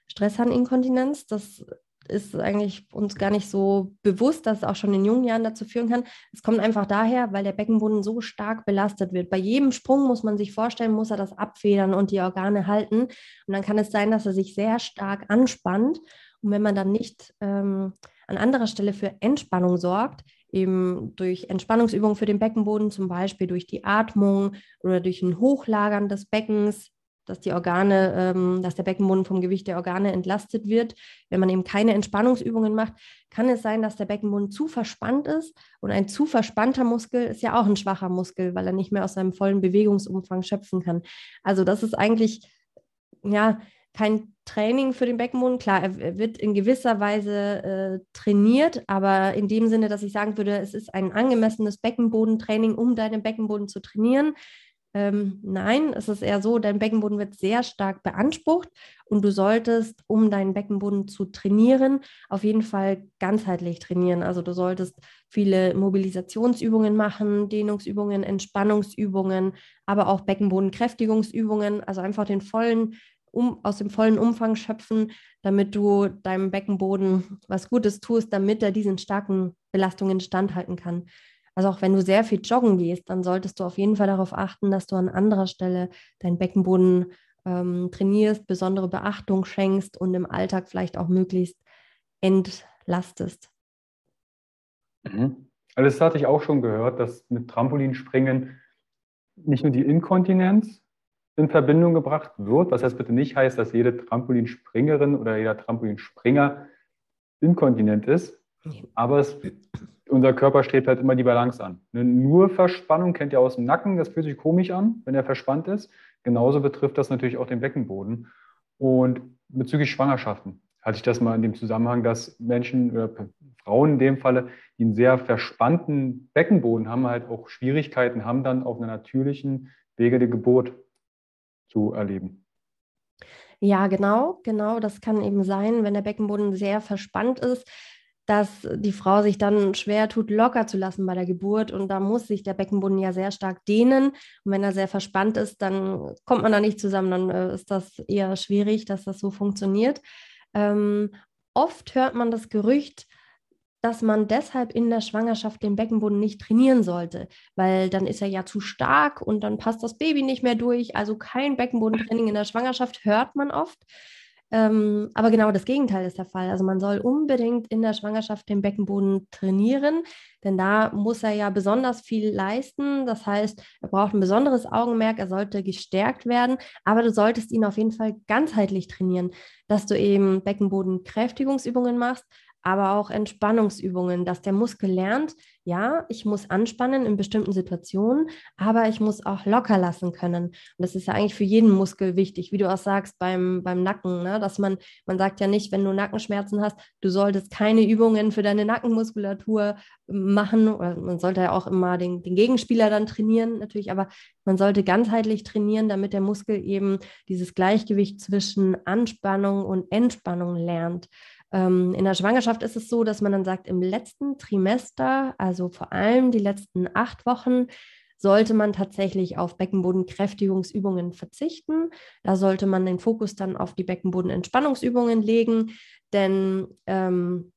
B: Stressharninkontinenz, das ist eigentlich uns gar nicht so bewusst, dass es auch schon in jungen Jahren dazu führen kann. Es kommt einfach daher, weil der Beckenboden so stark belastet wird. Bei jedem Sprung muss man sich vorstellen, muss er das abfedern und die Organe halten. Und dann kann es sein, dass er sich sehr stark anspannt. Und wenn man dann nicht ähm, an anderer Stelle für Entspannung sorgt, eben durch Entspannungsübungen für den Beckenboden, zum Beispiel durch die Atmung oder durch ein Hochlagern des Beckens, dass die Organe, ähm, dass der Beckenboden vom Gewicht der Organe entlastet wird. Wenn man eben keine Entspannungsübungen macht, kann es sein, dass der Beckenboden zu verspannt ist. Und ein zu verspannter Muskel ist ja auch ein schwacher Muskel, weil er nicht mehr aus seinem vollen Bewegungsumfang schöpfen kann. Also das ist eigentlich ja kein Training für den Beckenboden. Klar, er wird in gewisser Weise äh, trainiert, aber in dem Sinne, dass ich sagen würde, es ist ein angemessenes Beckenbodentraining, um deinen Beckenboden zu trainieren. Ähm, nein, es ist eher so, dein Beckenboden wird sehr stark beansprucht und du solltest, um deinen Beckenboden zu trainieren, auf jeden Fall ganzheitlich trainieren. Also du solltest viele Mobilisationsübungen machen, Dehnungsübungen, Entspannungsübungen, aber auch Beckenbodenkräftigungsübungen, also einfach den vollen um, aus dem vollen Umfang schöpfen, damit du deinem Beckenboden was Gutes tust, damit er diesen starken Belastungen standhalten kann. Also auch wenn du sehr viel joggen gehst, dann solltest du auf jeden Fall darauf achten, dass du an anderer Stelle deinen Beckenboden ähm, trainierst, besondere Beachtung schenkst und im Alltag vielleicht auch möglichst entlastest.
A: Mhm. Also das hatte ich auch schon gehört, dass mit Trampolinspringen nicht nur die Inkontinenz in Verbindung gebracht wird, was das bitte nicht heißt, dass jede Trampolinspringerin oder jeder Trampolinspringer inkontinent ist, aber es unser Körper strebt halt immer die Balance an. Eine nur Verspannung kennt ihr aus dem Nacken, das fühlt sich komisch an, wenn er verspannt ist. Genauso betrifft das natürlich auch den Beckenboden. Und bezüglich Schwangerschaften hatte ich das mal in dem Zusammenhang, dass Menschen oder Frauen in dem Falle, die einen sehr verspannten Beckenboden haben, halt auch Schwierigkeiten haben, dann auf einer natürlichen Wege der Geburt zu erleben.
B: Ja, genau, genau. Das kann eben sein, wenn der Beckenboden sehr verspannt ist, dass die Frau sich dann schwer tut, locker zu lassen bei der Geburt. Und da muss sich der Beckenboden ja sehr stark dehnen. Und wenn er sehr verspannt ist, dann kommt man da nicht zusammen. Dann äh, ist das eher schwierig, dass das so funktioniert. Ähm, oft hört man das Gerücht, dass man deshalb in der Schwangerschaft den Beckenboden nicht trainieren sollte, weil dann ist er ja zu stark und dann passt das Baby nicht mehr durch. Also kein Beckenbodentraining in der Schwangerschaft hört man oft. Ähm, aber genau das Gegenteil ist der Fall. Also man soll unbedingt in der Schwangerschaft den Beckenboden trainieren, denn da muss er ja besonders viel leisten. Das heißt, er braucht ein besonderes Augenmerk, er sollte gestärkt werden, aber du solltest ihn auf jeden Fall ganzheitlich trainieren, dass du eben Beckenbodenkräftigungsübungen machst, aber auch Entspannungsübungen, dass der Muskel lernt, ja, ich muss anspannen in bestimmten Situationen, aber ich muss auch locker lassen können. Und das ist ja eigentlich für jeden Muskel wichtig, wie du auch sagst beim, beim Nacken, ne? dass man, man sagt ja nicht, wenn du Nackenschmerzen hast, du solltest keine Übungen für deine Nackenmuskulatur machen, oder man sollte ja auch immer den, den Gegenspieler dann trainieren, natürlich, aber man sollte ganzheitlich trainieren, damit der Muskel eben dieses Gleichgewicht zwischen Anspannung und Entspannung lernt. Ähm, in der Schwangerschaft ist es so, dass man dann sagt, im letzten Trimester, also vor allem die letzten acht Wochen, sollte man tatsächlich auf Beckenbodenkräftigungsübungen verzichten. Da sollte man den Fokus dann auf die Beckenbodenentspannungsübungen legen, denn ähm,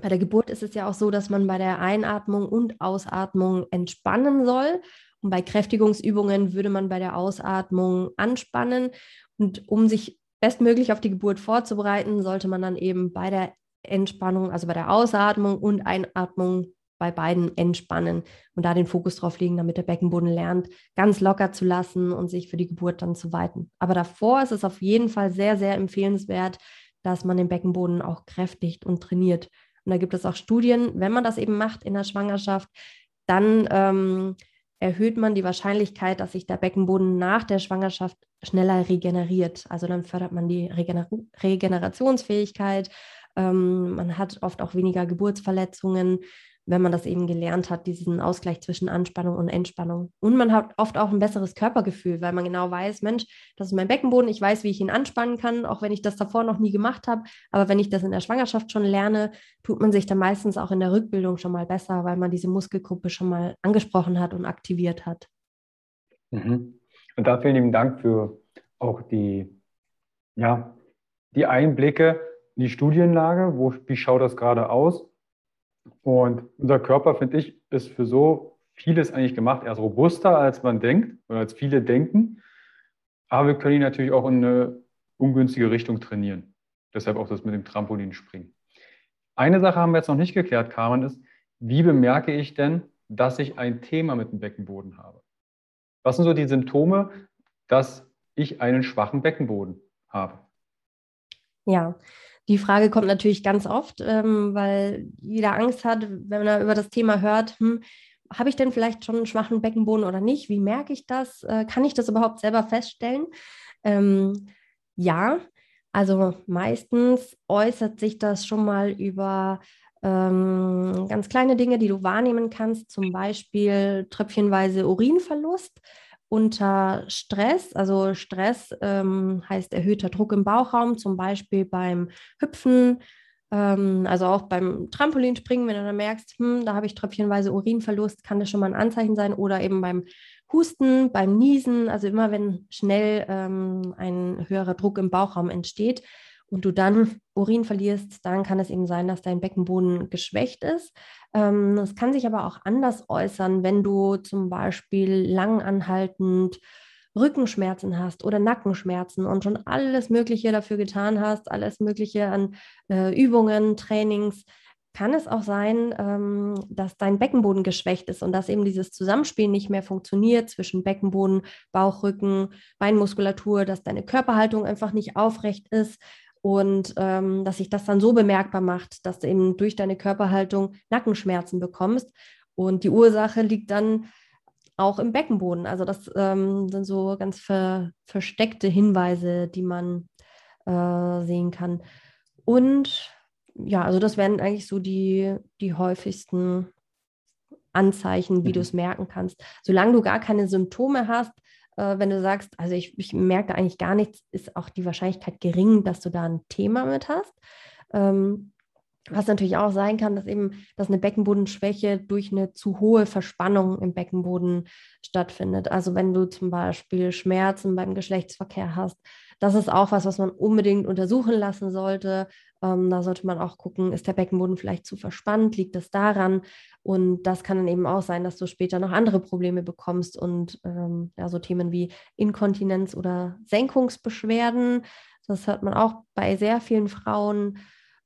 B: bei der Geburt ist es ja auch so, dass man bei der Einatmung und Ausatmung entspannen soll. Und bei Kräftigungsübungen würde man bei der Ausatmung anspannen. Und um sich bestmöglich auf die Geburt vorzubereiten, sollte man dann eben bei der Entspannung, also bei der Ausatmung und Einatmung bei beiden entspannen und da den Fokus drauf legen, damit der Beckenboden lernt, ganz locker zu lassen und sich für die Geburt dann zu weiten. Aber davor ist es auf jeden Fall sehr, sehr empfehlenswert, dass man den Beckenboden auch kräftigt und trainiert. Und da gibt es auch Studien, wenn man das eben macht in der Schwangerschaft, dann ähm, erhöht man die Wahrscheinlichkeit, dass sich der Beckenboden nach der Schwangerschaft schneller regeneriert. Also dann fördert man die Regener Regenerationsfähigkeit. Ähm, man hat oft auch weniger Geburtsverletzungen wenn man das eben gelernt hat, diesen Ausgleich zwischen Anspannung und Entspannung. Und man hat oft auch ein besseres Körpergefühl, weil man genau weiß, Mensch, das ist mein Beckenboden, ich weiß, wie ich ihn anspannen kann, auch wenn ich das davor noch nie gemacht habe. Aber wenn ich das in der Schwangerschaft schon lerne, tut man sich dann meistens auch in der Rückbildung schon mal besser, weil man diese Muskelgruppe schon mal angesprochen hat und aktiviert hat.
A: Mhm. Und da vielen lieben Dank für auch die, ja, die Einblicke in die Studienlage. Wo, wie schaut das gerade aus? Und unser Körper, finde ich, ist für so vieles eigentlich gemacht. Er ist robuster, als man denkt oder als viele denken. Aber wir können ihn natürlich auch in eine ungünstige Richtung trainieren. Deshalb auch das mit dem Trampolinspringen. Eine Sache haben wir jetzt noch nicht geklärt, Carmen, ist, wie bemerke ich denn, dass ich ein Thema mit dem Beckenboden habe? Was sind so die Symptome, dass ich einen schwachen Beckenboden habe?
B: Ja, die Frage kommt natürlich ganz oft, ähm, weil jeder Angst hat, wenn er über das Thema hört, hm, habe ich denn vielleicht schon einen schwachen Beckenboden oder nicht? Wie merke ich das? Äh, kann ich das überhaupt selber feststellen? Ähm, ja, also meistens äußert sich das schon mal über ähm, ganz kleine Dinge, die du wahrnehmen kannst, zum Beispiel tröpfchenweise Urinverlust unter Stress. Also Stress ähm, heißt erhöhter Druck im Bauchraum, zum Beispiel beim Hüpfen, ähm, also auch beim Trampolinspringen, wenn du dann merkst, hm, da habe ich tröpfchenweise Urinverlust, kann das schon mal ein Anzeichen sein. Oder eben beim Husten, beim Niesen, also immer wenn schnell ähm, ein höherer Druck im Bauchraum entsteht und du dann Urin verlierst, dann kann es eben sein, dass dein Beckenboden geschwächt ist. Ähm, es kann sich aber auch anders äußern, wenn du zum Beispiel langanhaltend Rückenschmerzen hast oder Nackenschmerzen und schon alles Mögliche dafür getan hast, alles Mögliche an äh, Übungen, Trainings, kann es auch sein, ähm, dass dein Beckenboden geschwächt ist und dass eben dieses Zusammenspiel nicht mehr funktioniert zwischen Beckenboden, Bauchrücken, Beinmuskulatur, dass deine Körperhaltung einfach nicht aufrecht ist und ähm, dass sich das dann so bemerkbar macht, dass du eben durch deine Körperhaltung Nackenschmerzen bekommst. Und die Ursache liegt dann auch im Beckenboden. Also das ähm, sind so ganz ver versteckte Hinweise, die man äh, sehen kann. Und ja, also das wären eigentlich so die, die häufigsten Anzeichen, wie mhm. du es merken kannst. Solange du gar keine Symptome hast, äh, wenn du sagst, also ich, ich merke eigentlich gar nichts, ist auch die Wahrscheinlichkeit gering, dass du da ein Thema mit hast. Ähm, was natürlich auch sein kann, dass eben, dass eine Beckenbodenschwäche durch eine zu hohe Verspannung im Beckenboden stattfindet. Also wenn du zum Beispiel Schmerzen beim Geschlechtsverkehr hast, das ist auch was, was man unbedingt untersuchen lassen sollte. Ähm, da sollte man auch gucken, ist der Beckenboden vielleicht zu verspannt, liegt das daran? Und das kann dann eben auch sein, dass du später noch andere Probleme bekommst und ähm, ja, so Themen wie Inkontinenz oder Senkungsbeschwerden. Das hört man auch bei sehr vielen Frauen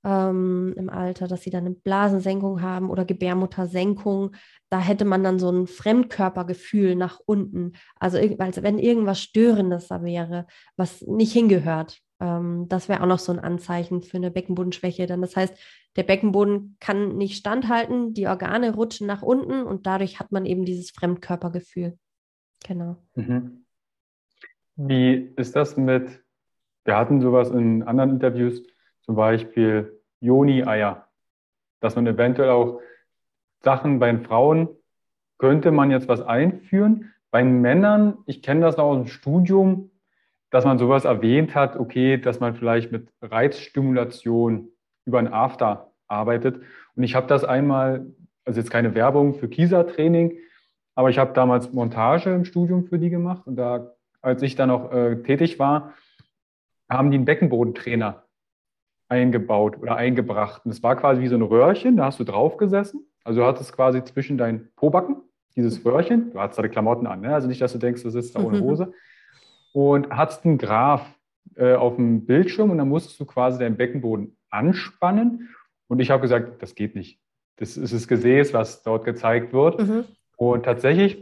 B: ähm, im Alter, dass sie dann eine Blasensenkung haben oder Gebärmuttersenkung. Da hätte man dann so ein Fremdkörpergefühl nach unten. Also als wenn irgendwas Störendes da wäre, was nicht hingehört. Ähm, das wäre auch noch so ein Anzeichen für eine Beckenbodenschwäche. Dann das heißt, der Beckenboden kann nicht standhalten, die Organe rutschen nach unten und dadurch hat man eben dieses Fremdkörpergefühl. Genau. Mhm.
A: Wie ist das mit, wir hatten sowas in anderen Interviews, zum Beispiel Joni-Eier, dass man eventuell auch Sachen bei Frauen, könnte man jetzt was einführen. Bei Männern, ich kenne das auch aus dem Studium, dass man sowas erwähnt hat, okay, dass man vielleicht mit Reizstimulation über ein After arbeitet. Und ich habe das einmal, also jetzt keine Werbung für Kieser-Training, aber ich habe damals Montage im Studium für die gemacht und da, als ich dann noch äh, tätig war, haben die einen Beckenbodentrainer eingebaut oder eingebracht. Und es war quasi wie so ein Röhrchen, da hast du drauf gesessen. Also du hattest quasi zwischen deinen Pobacken dieses Röhrchen, du hattest deine Klamotten an, ne? also nicht, dass du denkst, du sitzt da ohne Hose, und hattest einen Graph äh, auf dem Bildschirm und dann musstest du quasi deinen Beckenboden anspannen. Und ich habe gesagt, das geht nicht. Das ist das Gesäß, was dort gezeigt wird. Mhm. Und tatsächlich,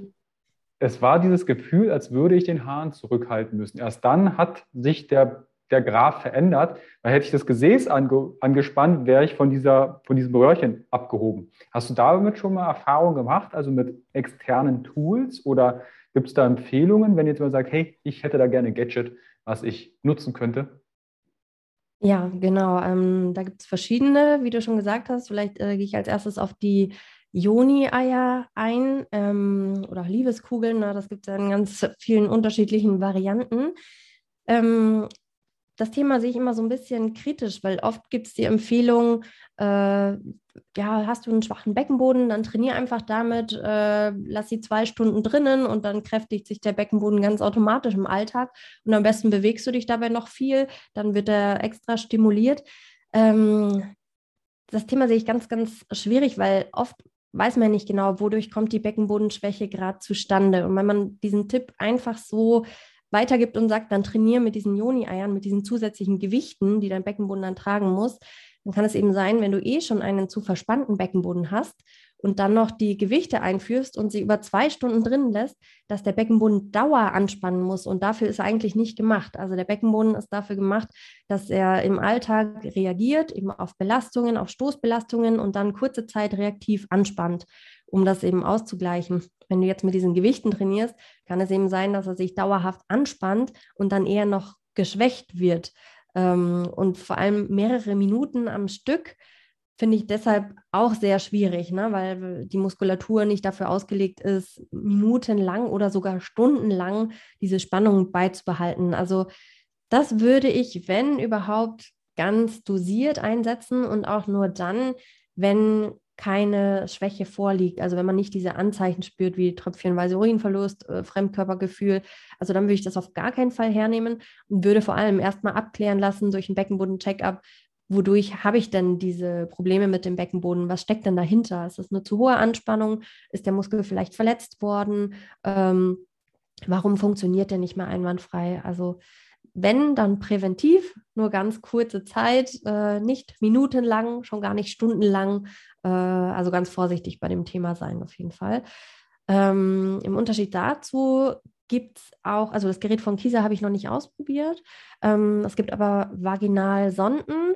A: es war dieses Gefühl, als würde ich den Hahn zurückhalten müssen. Erst dann hat sich der, der Graph verändert, weil hätte ich das Gesäß ange, angespannt, wäre ich von, dieser, von diesem Röhrchen abgehoben. Hast du damit schon mal Erfahrung gemacht, also mit externen Tools oder gibt es da Empfehlungen, wenn jetzt mal sagt, hey, ich hätte da gerne ein Gadget, was ich nutzen könnte?
B: Ja, genau. Ähm, da gibt es verschiedene, wie du schon gesagt hast. Vielleicht äh, gehe ich als erstes auf die Joni-Eier ein ähm, oder Liebeskugeln. Na, das gibt es in ganz vielen unterschiedlichen Varianten. Ähm, das Thema sehe ich immer so ein bisschen kritisch, weil oft gibt es die Empfehlung, äh, ja, hast du einen schwachen Beckenboden, dann trainier einfach damit, äh, lass sie zwei Stunden drinnen und dann kräftigt sich der Beckenboden ganz automatisch im Alltag. Und am besten bewegst du dich dabei noch viel, dann wird er extra stimuliert. Ähm, das Thema sehe ich ganz, ganz schwierig, weil oft weiß man nicht genau, wodurch kommt die Beckenbodenschwäche gerade zustande. Und wenn man diesen Tipp einfach so weitergibt und sagt, dann trainiere mit diesen Joni-Eiern, mit diesen zusätzlichen Gewichten, die dein Beckenboden dann tragen muss, dann kann es eben sein, wenn du eh schon einen zu verspannten Beckenboden hast und dann noch die Gewichte einführst und sie über zwei Stunden drin lässt, dass der Beckenboden Dauer anspannen muss. Und dafür ist er eigentlich nicht gemacht. Also der Beckenboden ist dafür gemacht, dass er im Alltag reagiert, eben auf Belastungen, auf Stoßbelastungen und dann kurze Zeit reaktiv anspannt, um das eben auszugleichen. Wenn du jetzt mit diesen Gewichten trainierst, kann es eben sein, dass er sich dauerhaft anspannt und dann eher noch geschwächt wird. Ähm, und vor allem mehrere Minuten am Stück finde ich deshalb auch sehr schwierig, ne? weil die Muskulatur nicht dafür ausgelegt ist, minutenlang oder sogar stundenlang diese Spannung beizubehalten. Also das würde ich, wenn überhaupt, ganz dosiert einsetzen und auch nur dann, wenn keine Schwäche vorliegt. Also wenn man nicht diese Anzeichen spürt wie tröpfchenweise Urinverlust, äh, Fremdkörpergefühl, also dann würde ich das auf gar keinen Fall hernehmen und würde vor allem erstmal abklären lassen durch einen Beckenboden-Check-up, wodurch habe ich denn diese Probleme mit dem Beckenboden? Was steckt denn dahinter? Ist das eine zu hohe Anspannung? Ist der Muskel vielleicht verletzt worden? Ähm, warum funktioniert der nicht mehr einwandfrei? Also wenn, dann präventiv, nur ganz kurze Zeit, äh, nicht minutenlang, schon gar nicht stundenlang. Äh, also ganz vorsichtig bei dem Thema sein, auf jeden Fall. Ähm, Im Unterschied dazu gibt es auch, also das Gerät von Kieser habe ich noch nicht ausprobiert. Ähm, es gibt aber Vaginalsonden,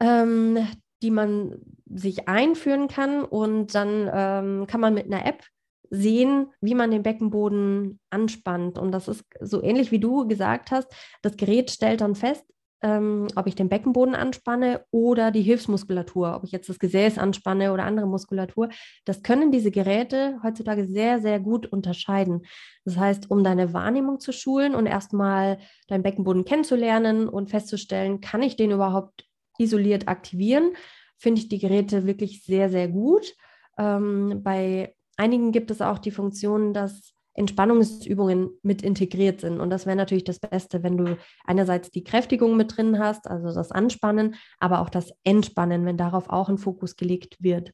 B: ähm, die man sich einführen kann und dann ähm, kann man mit einer App sehen, wie man den Beckenboden anspannt. Und das ist so ähnlich wie du gesagt hast. Das Gerät stellt dann fest, ähm, ob ich den Beckenboden anspanne oder die Hilfsmuskulatur, ob ich jetzt das Gesäß anspanne oder andere Muskulatur. Das können diese Geräte heutzutage sehr, sehr gut unterscheiden. Das heißt, um deine Wahrnehmung zu schulen und erstmal deinen Beckenboden kennenzulernen und festzustellen, kann ich den überhaupt isoliert aktivieren, finde ich die Geräte wirklich sehr, sehr gut. Ähm, bei einigen gibt es auch die Funktion, dass Entspannungsübungen mit integriert sind. Und das wäre natürlich das Beste, wenn du einerseits die Kräftigung mit drin hast, also das Anspannen, aber auch das Entspannen, wenn darauf auch ein Fokus gelegt wird.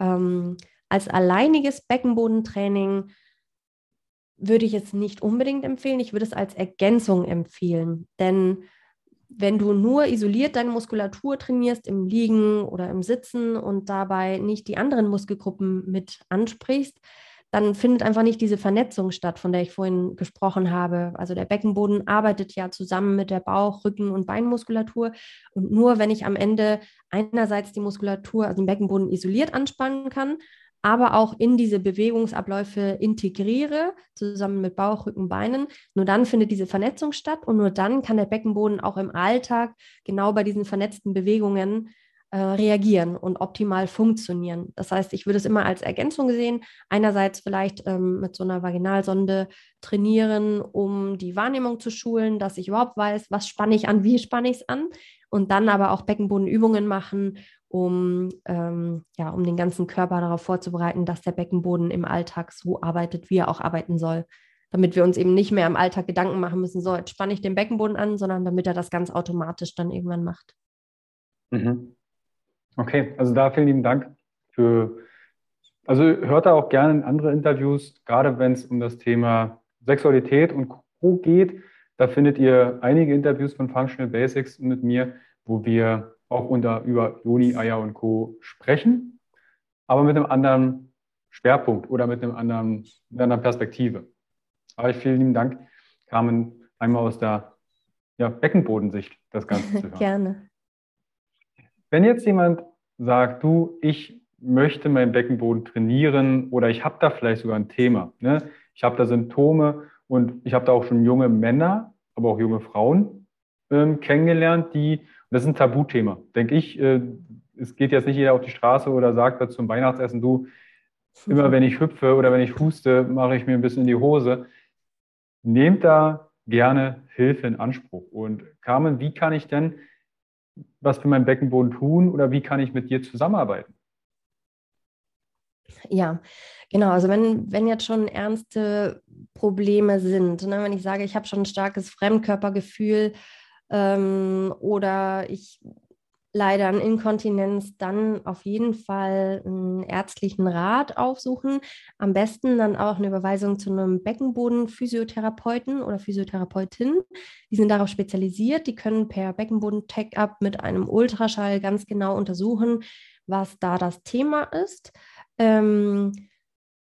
B: Ähm, als alleiniges Beckenbodentraining würde ich es nicht unbedingt empfehlen. Ich würde es als Ergänzung empfehlen, denn wenn du nur isoliert deine Muskulatur trainierst im Liegen oder im Sitzen und dabei nicht die anderen Muskelgruppen mit ansprichst, dann findet einfach nicht diese Vernetzung statt, von der ich vorhin gesprochen habe. Also der Beckenboden arbeitet ja zusammen mit der Bauch-, Rücken- und Beinmuskulatur. Und nur wenn ich am Ende einerseits die Muskulatur, also den Beckenboden isoliert anspannen kann, aber auch in diese Bewegungsabläufe integriere, zusammen mit Bauch, Rücken, Beinen. Nur dann findet diese Vernetzung statt und nur dann kann der Beckenboden auch im Alltag genau bei diesen vernetzten Bewegungen äh, reagieren und optimal funktionieren. Das heißt, ich würde es immer als Ergänzung sehen. Einerseits vielleicht ähm, mit so einer Vaginalsonde trainieren, um die Wahrnehmung zu schulen, dass ich überhaupt weiß, was spanne ich an, wie spanne ich es an. und dann aber auch Beckenbodenübungen machen, um, ähm, ja, um den ganzen Körper darauf vorzubereiten, dass der Beckenboden im Alltag so arbeitet, wie er auch arbeiten soll. Damit wir uns eben nicht mehr im Alltag Gedanken machen müssen, so, jetzt spanne ich den Beckenboden an, sondern damit er das ganz automatisch dann irgendwann macht.
A: Mhm. Okay, also da vielen lieben Dank für, also hört da auch gerne in andere Interviews, gerade wenn es um das Thema Sexualität und Co. geht. Da findet ihr einige Interviews von Functional Basics mit mir, wo wir auch unter, über Joni, Eier und Co. sprechen, aber mit einem anderen Schwerpunkt oder mit, einem anderen, mit einer anderen Perspektive. Aber vielen lieben Dank, Carmen, einmal aus der ja, Beckenbodensicht das Ganze zu hören.
B: Gerne.
A: Wenn jetzt jemand sagt, du, ich möchte meinen Beckenboden trainieren oder ich habe da vielleicht sogar ein Thema, ne? ich habe da Symptome und ich habe da auch schon junge Männer, aber auch junge Frauen ähm, kennengelernt, die das ist ein Tabuthema, denke ich. Äh, es geht jetzt nicht jeder auf die Straße oder sagt zum Weihnachtsessen, du, immer wenn ich hüpfe oder wenn ich huste, mache ich mir ein bisschen in die Hose. Nehmt da gerne Hilfe in Anspruch. Und Carmen, wie kann ich denn was für meinen Beckenboden tun oder wie kann ich mit dir zusammenarbeiten?
B: Ja, genau. Also wenn, wenn jetzt schon ernste Probleme sind, ne, wenn ich sage, ich habe schon ein starkes Fremdkörpergefühl, ähm, oder ich leider an Inkontinenz, dann auf jeden Fall einen ärztlichen Rat aufsuchen. Am besten dann auch eine Überweisung zu einem Beckenboden-Physiotherapeuten oder Physiotherapeutin. Die sind darauf spezialisiert. Die können per Beckenboden-Check-up mit einem Ultraschall ganz genau untersuchen, was da das Thema ist. Ähm,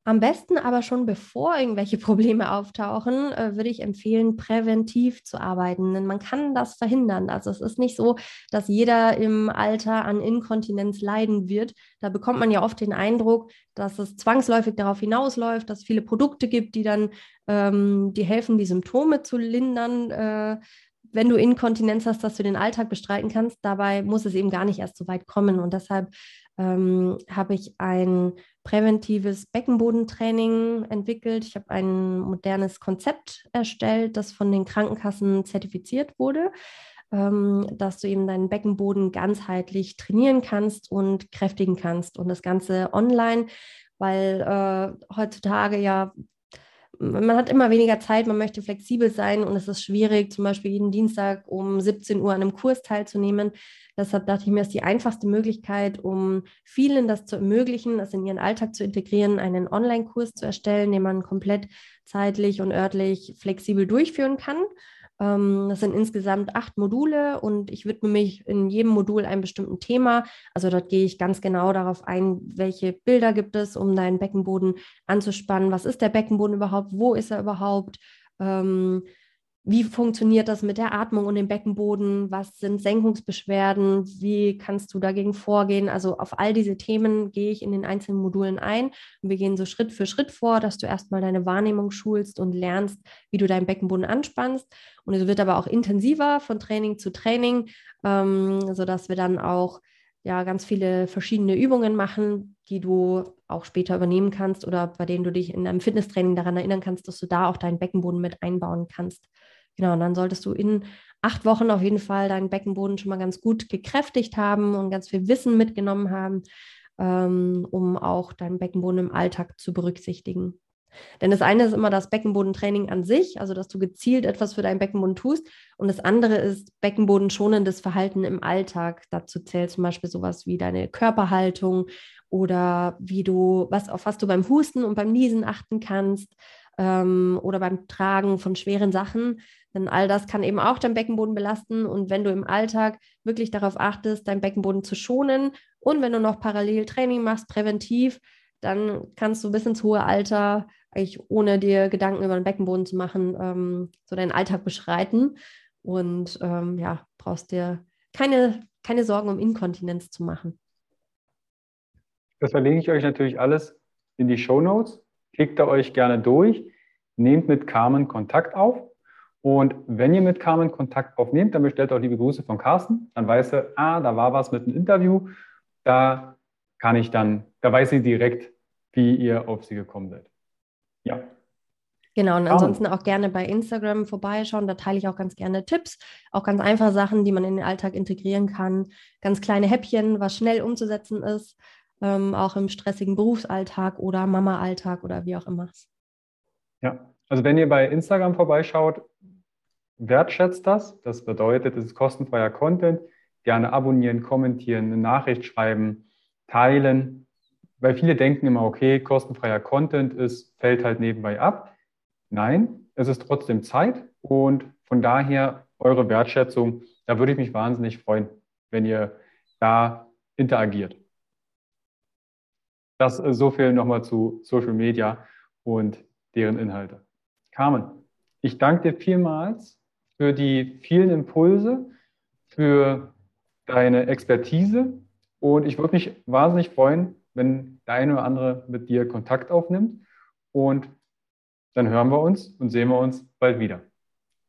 B: am besten aber schon bevor irgendwelche Probleme auftauchen, äh, würde ich empfehlen, präventiv zu arbeiten. Denn man kann das verhindern. Also es ist nicht so, dass jeder im Alter an Inkontinenz leiden wird. Da bekommt man ja oft den Eindruck, dass es zwangsläufig darauf hinausläuft, dass es viele Produkte gibt, die dann ähm, die helfen, die Symptome zu lindern. Äh, wenn du Inkontinenz hast, dass du den Alltag bestreiten kannst. Dabei muss es eben gar nicht erst so weit kommen. Und deshalb ähm, habe ich ein präventives Beckenbodentraining entwickelt. Ich habe ein modernes Konzept erstellt, das von den Krankenkassen zertifiziert wurde, ähm, dass du eben deinen Beckenboden ganzheitlich trainieren kannst und kräftigen kannst. Und das Ganze online, weil äh, heutzutage ja man hat immer weniger Zeit, man möchte flexibel sein und es ist schwierig, zum Beispiel jeden Dienstag um 17 Uhr an einem Kurs teilzunehmen. Deshalb dachte ich mir, ist die einfachste Möglichkeit, um vielen das zu ermöglichen, das in ihren Alltag zu integrieren, einen Online-Kurs zu erstellen, den man komplett zeitlich und örtlich flexibel durchführen kann. Ähm, das sind insgesamt acht Module und ich widme mich in jedem Modul einem bestimmten Thema. Also dort gehe ich ganz genau darauf ein, welche Bilder gibt es, um deinen Beckenboden anzuspannen. Was ist der Beckenboden überhaupt? Wo ist er überhaupt? Ähm, wie funktioniert das mit der Atmung und dem Beckenboden? Was sind Senkungsbeschwerden? Wie kannst du dagegen vorgehen? Also auf all diese Themen gehe ich in den einzelnen Modulen ein und wir gehen so Schritt für Schritt vor, dass du erstmal deine Wahrnehmung schulst und lernst, wie du deinen Beckenboden anspannst. Und es wird aber auch intensiver von Training zu Training, ähm, sodass wir dann auch ja ganz viele verschiedene Übungen machen, die du auch später übernehmen kannst oder bei denen du dich in einem Fitnesstraining daran erinnern kannst, dass du da auch deinen Beckenboden mit einbauen kannst. Genau, und dann solltest du in acht Wochen auf jeden Fall deinen Beckenboden schon mal ganz gut gekräftigt haben und ganz viel Wissen mitgenommen haben, ähm, um auch deinen Beckenboden im Alltag zu berücksichtigen. Denn das eine ist immer das Beckenbodentraining an sich, also dass du gezielt etwas für deinen Beckenboden tust. Und das andere ist beckenbodenschonendes Verhalten im Alltag. Dazu zählt zum Beispiel sowas wie deine Körperhaltung oder wie du, was, auf was du beim Husten und beim Niesen achten kannst ähm, oder beim Tragen von schweren Sachen. Denn all das kann eben auch dein Beckenboden belasten. Und wenn du im Alltag wirklich darauf achtest, deinen Beckenboden zu schonen und wenn du noch parallel Training machst, präventiv, dann kannst du bis ins hohe Alter eigentlich ohne dir Gedanken über den Beckenboden zu machen, ähm, so deinen Alltag beschreiten. Und ähm, ja, brauchst dir keine, keine Sorgen um Inkontinenz zu machen.
A: Das verlinke ich euch natürlich alles in die Show Notes. Klickt da euch gerne durch, nehmt mit Carmen Kontakt auf. Und wenn ihr mit Carmen Kontakt aufnehmt, dann bestellt auch liebe Grüße von Carsten. Dann weiß er, ah, da war was mit einem Interview. Da kann ich dann, da weiß sie direkt, wie ihr auf sie gekommen seid. Ja.
B: Genau, und ansonsten auch gerne bei Instagram vorbeischauen. Da teile ich auch ganz gerne Tipps, auch ganz einfache Sachen, die man in den Alltag integrieren kann. Ganz kleine Häppchen, was schnell umzusetzen ist, ähm, auch im stressigen Berufsalltag oder Mama-Alltag oder wie auch immer.
A: Ja, also wenn ihr bei Instagram vorbeischaut, wertschätzt das. Das bedeutet, es ist kostenfreier Content. Gerne abonnieren, kommentieren, eine Nachricht schreiben, teilen. Weil viele denken immer, okay, kostenfreier Content ist, fällt halt nebenbei ab. Nein, es ist trotzdem Zeit und von daher eure Wertschätzung, da würde ich mich wahnsinnig freuen, wenn ihr da interagiert. Das ist so viel nochmal zu Social Media und deren Inhalte. Carmen, ich danke dir vielmals für die vielen Impulse, für deine Expertise und ich würde mich wahnsinnig freuen, wenn der eine oder andere mit dir Kontakt aufnimmt und dann hören wir uns und sehen wir uns bald wieder.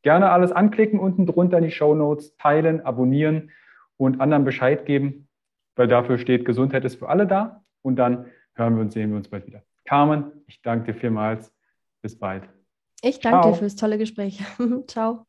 A: Gerne alles anklicken, unten drunter in die Show Notes, teilen, abonnieren und anderen Bescheid geben, weil dafür steht, Gesundheit ist für alle da. Und dann hören wir und sehen wir uns bald wieder. Carmen, ich danke dir vielmals. Bis bald.
B: Ich danke Ciao. dir fürs tolle Gespräch. Ciao.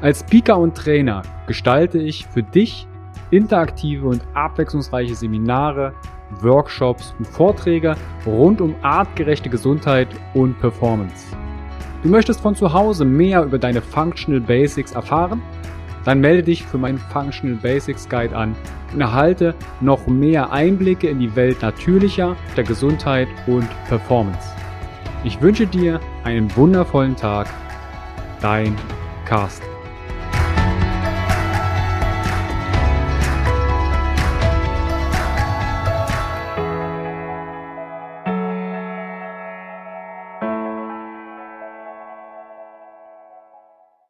A: Als Speaker und Trainer gestalte ich für dich interaktive und abwechslungsreiche Seminare, Workshops und Vorträge rund um artgerechte Gesundheit und Performance. Du möchtest von zu Hause mehr über deine Functional Basics erfahren? Dann melde dich für meinen Functional Basics Guide an und erhalte noch mehr Einblicke in die Welt natürlicher, der Gesundheit und Performance. Ich wünsche dir einen wundervollen Tag. Dein Carsten.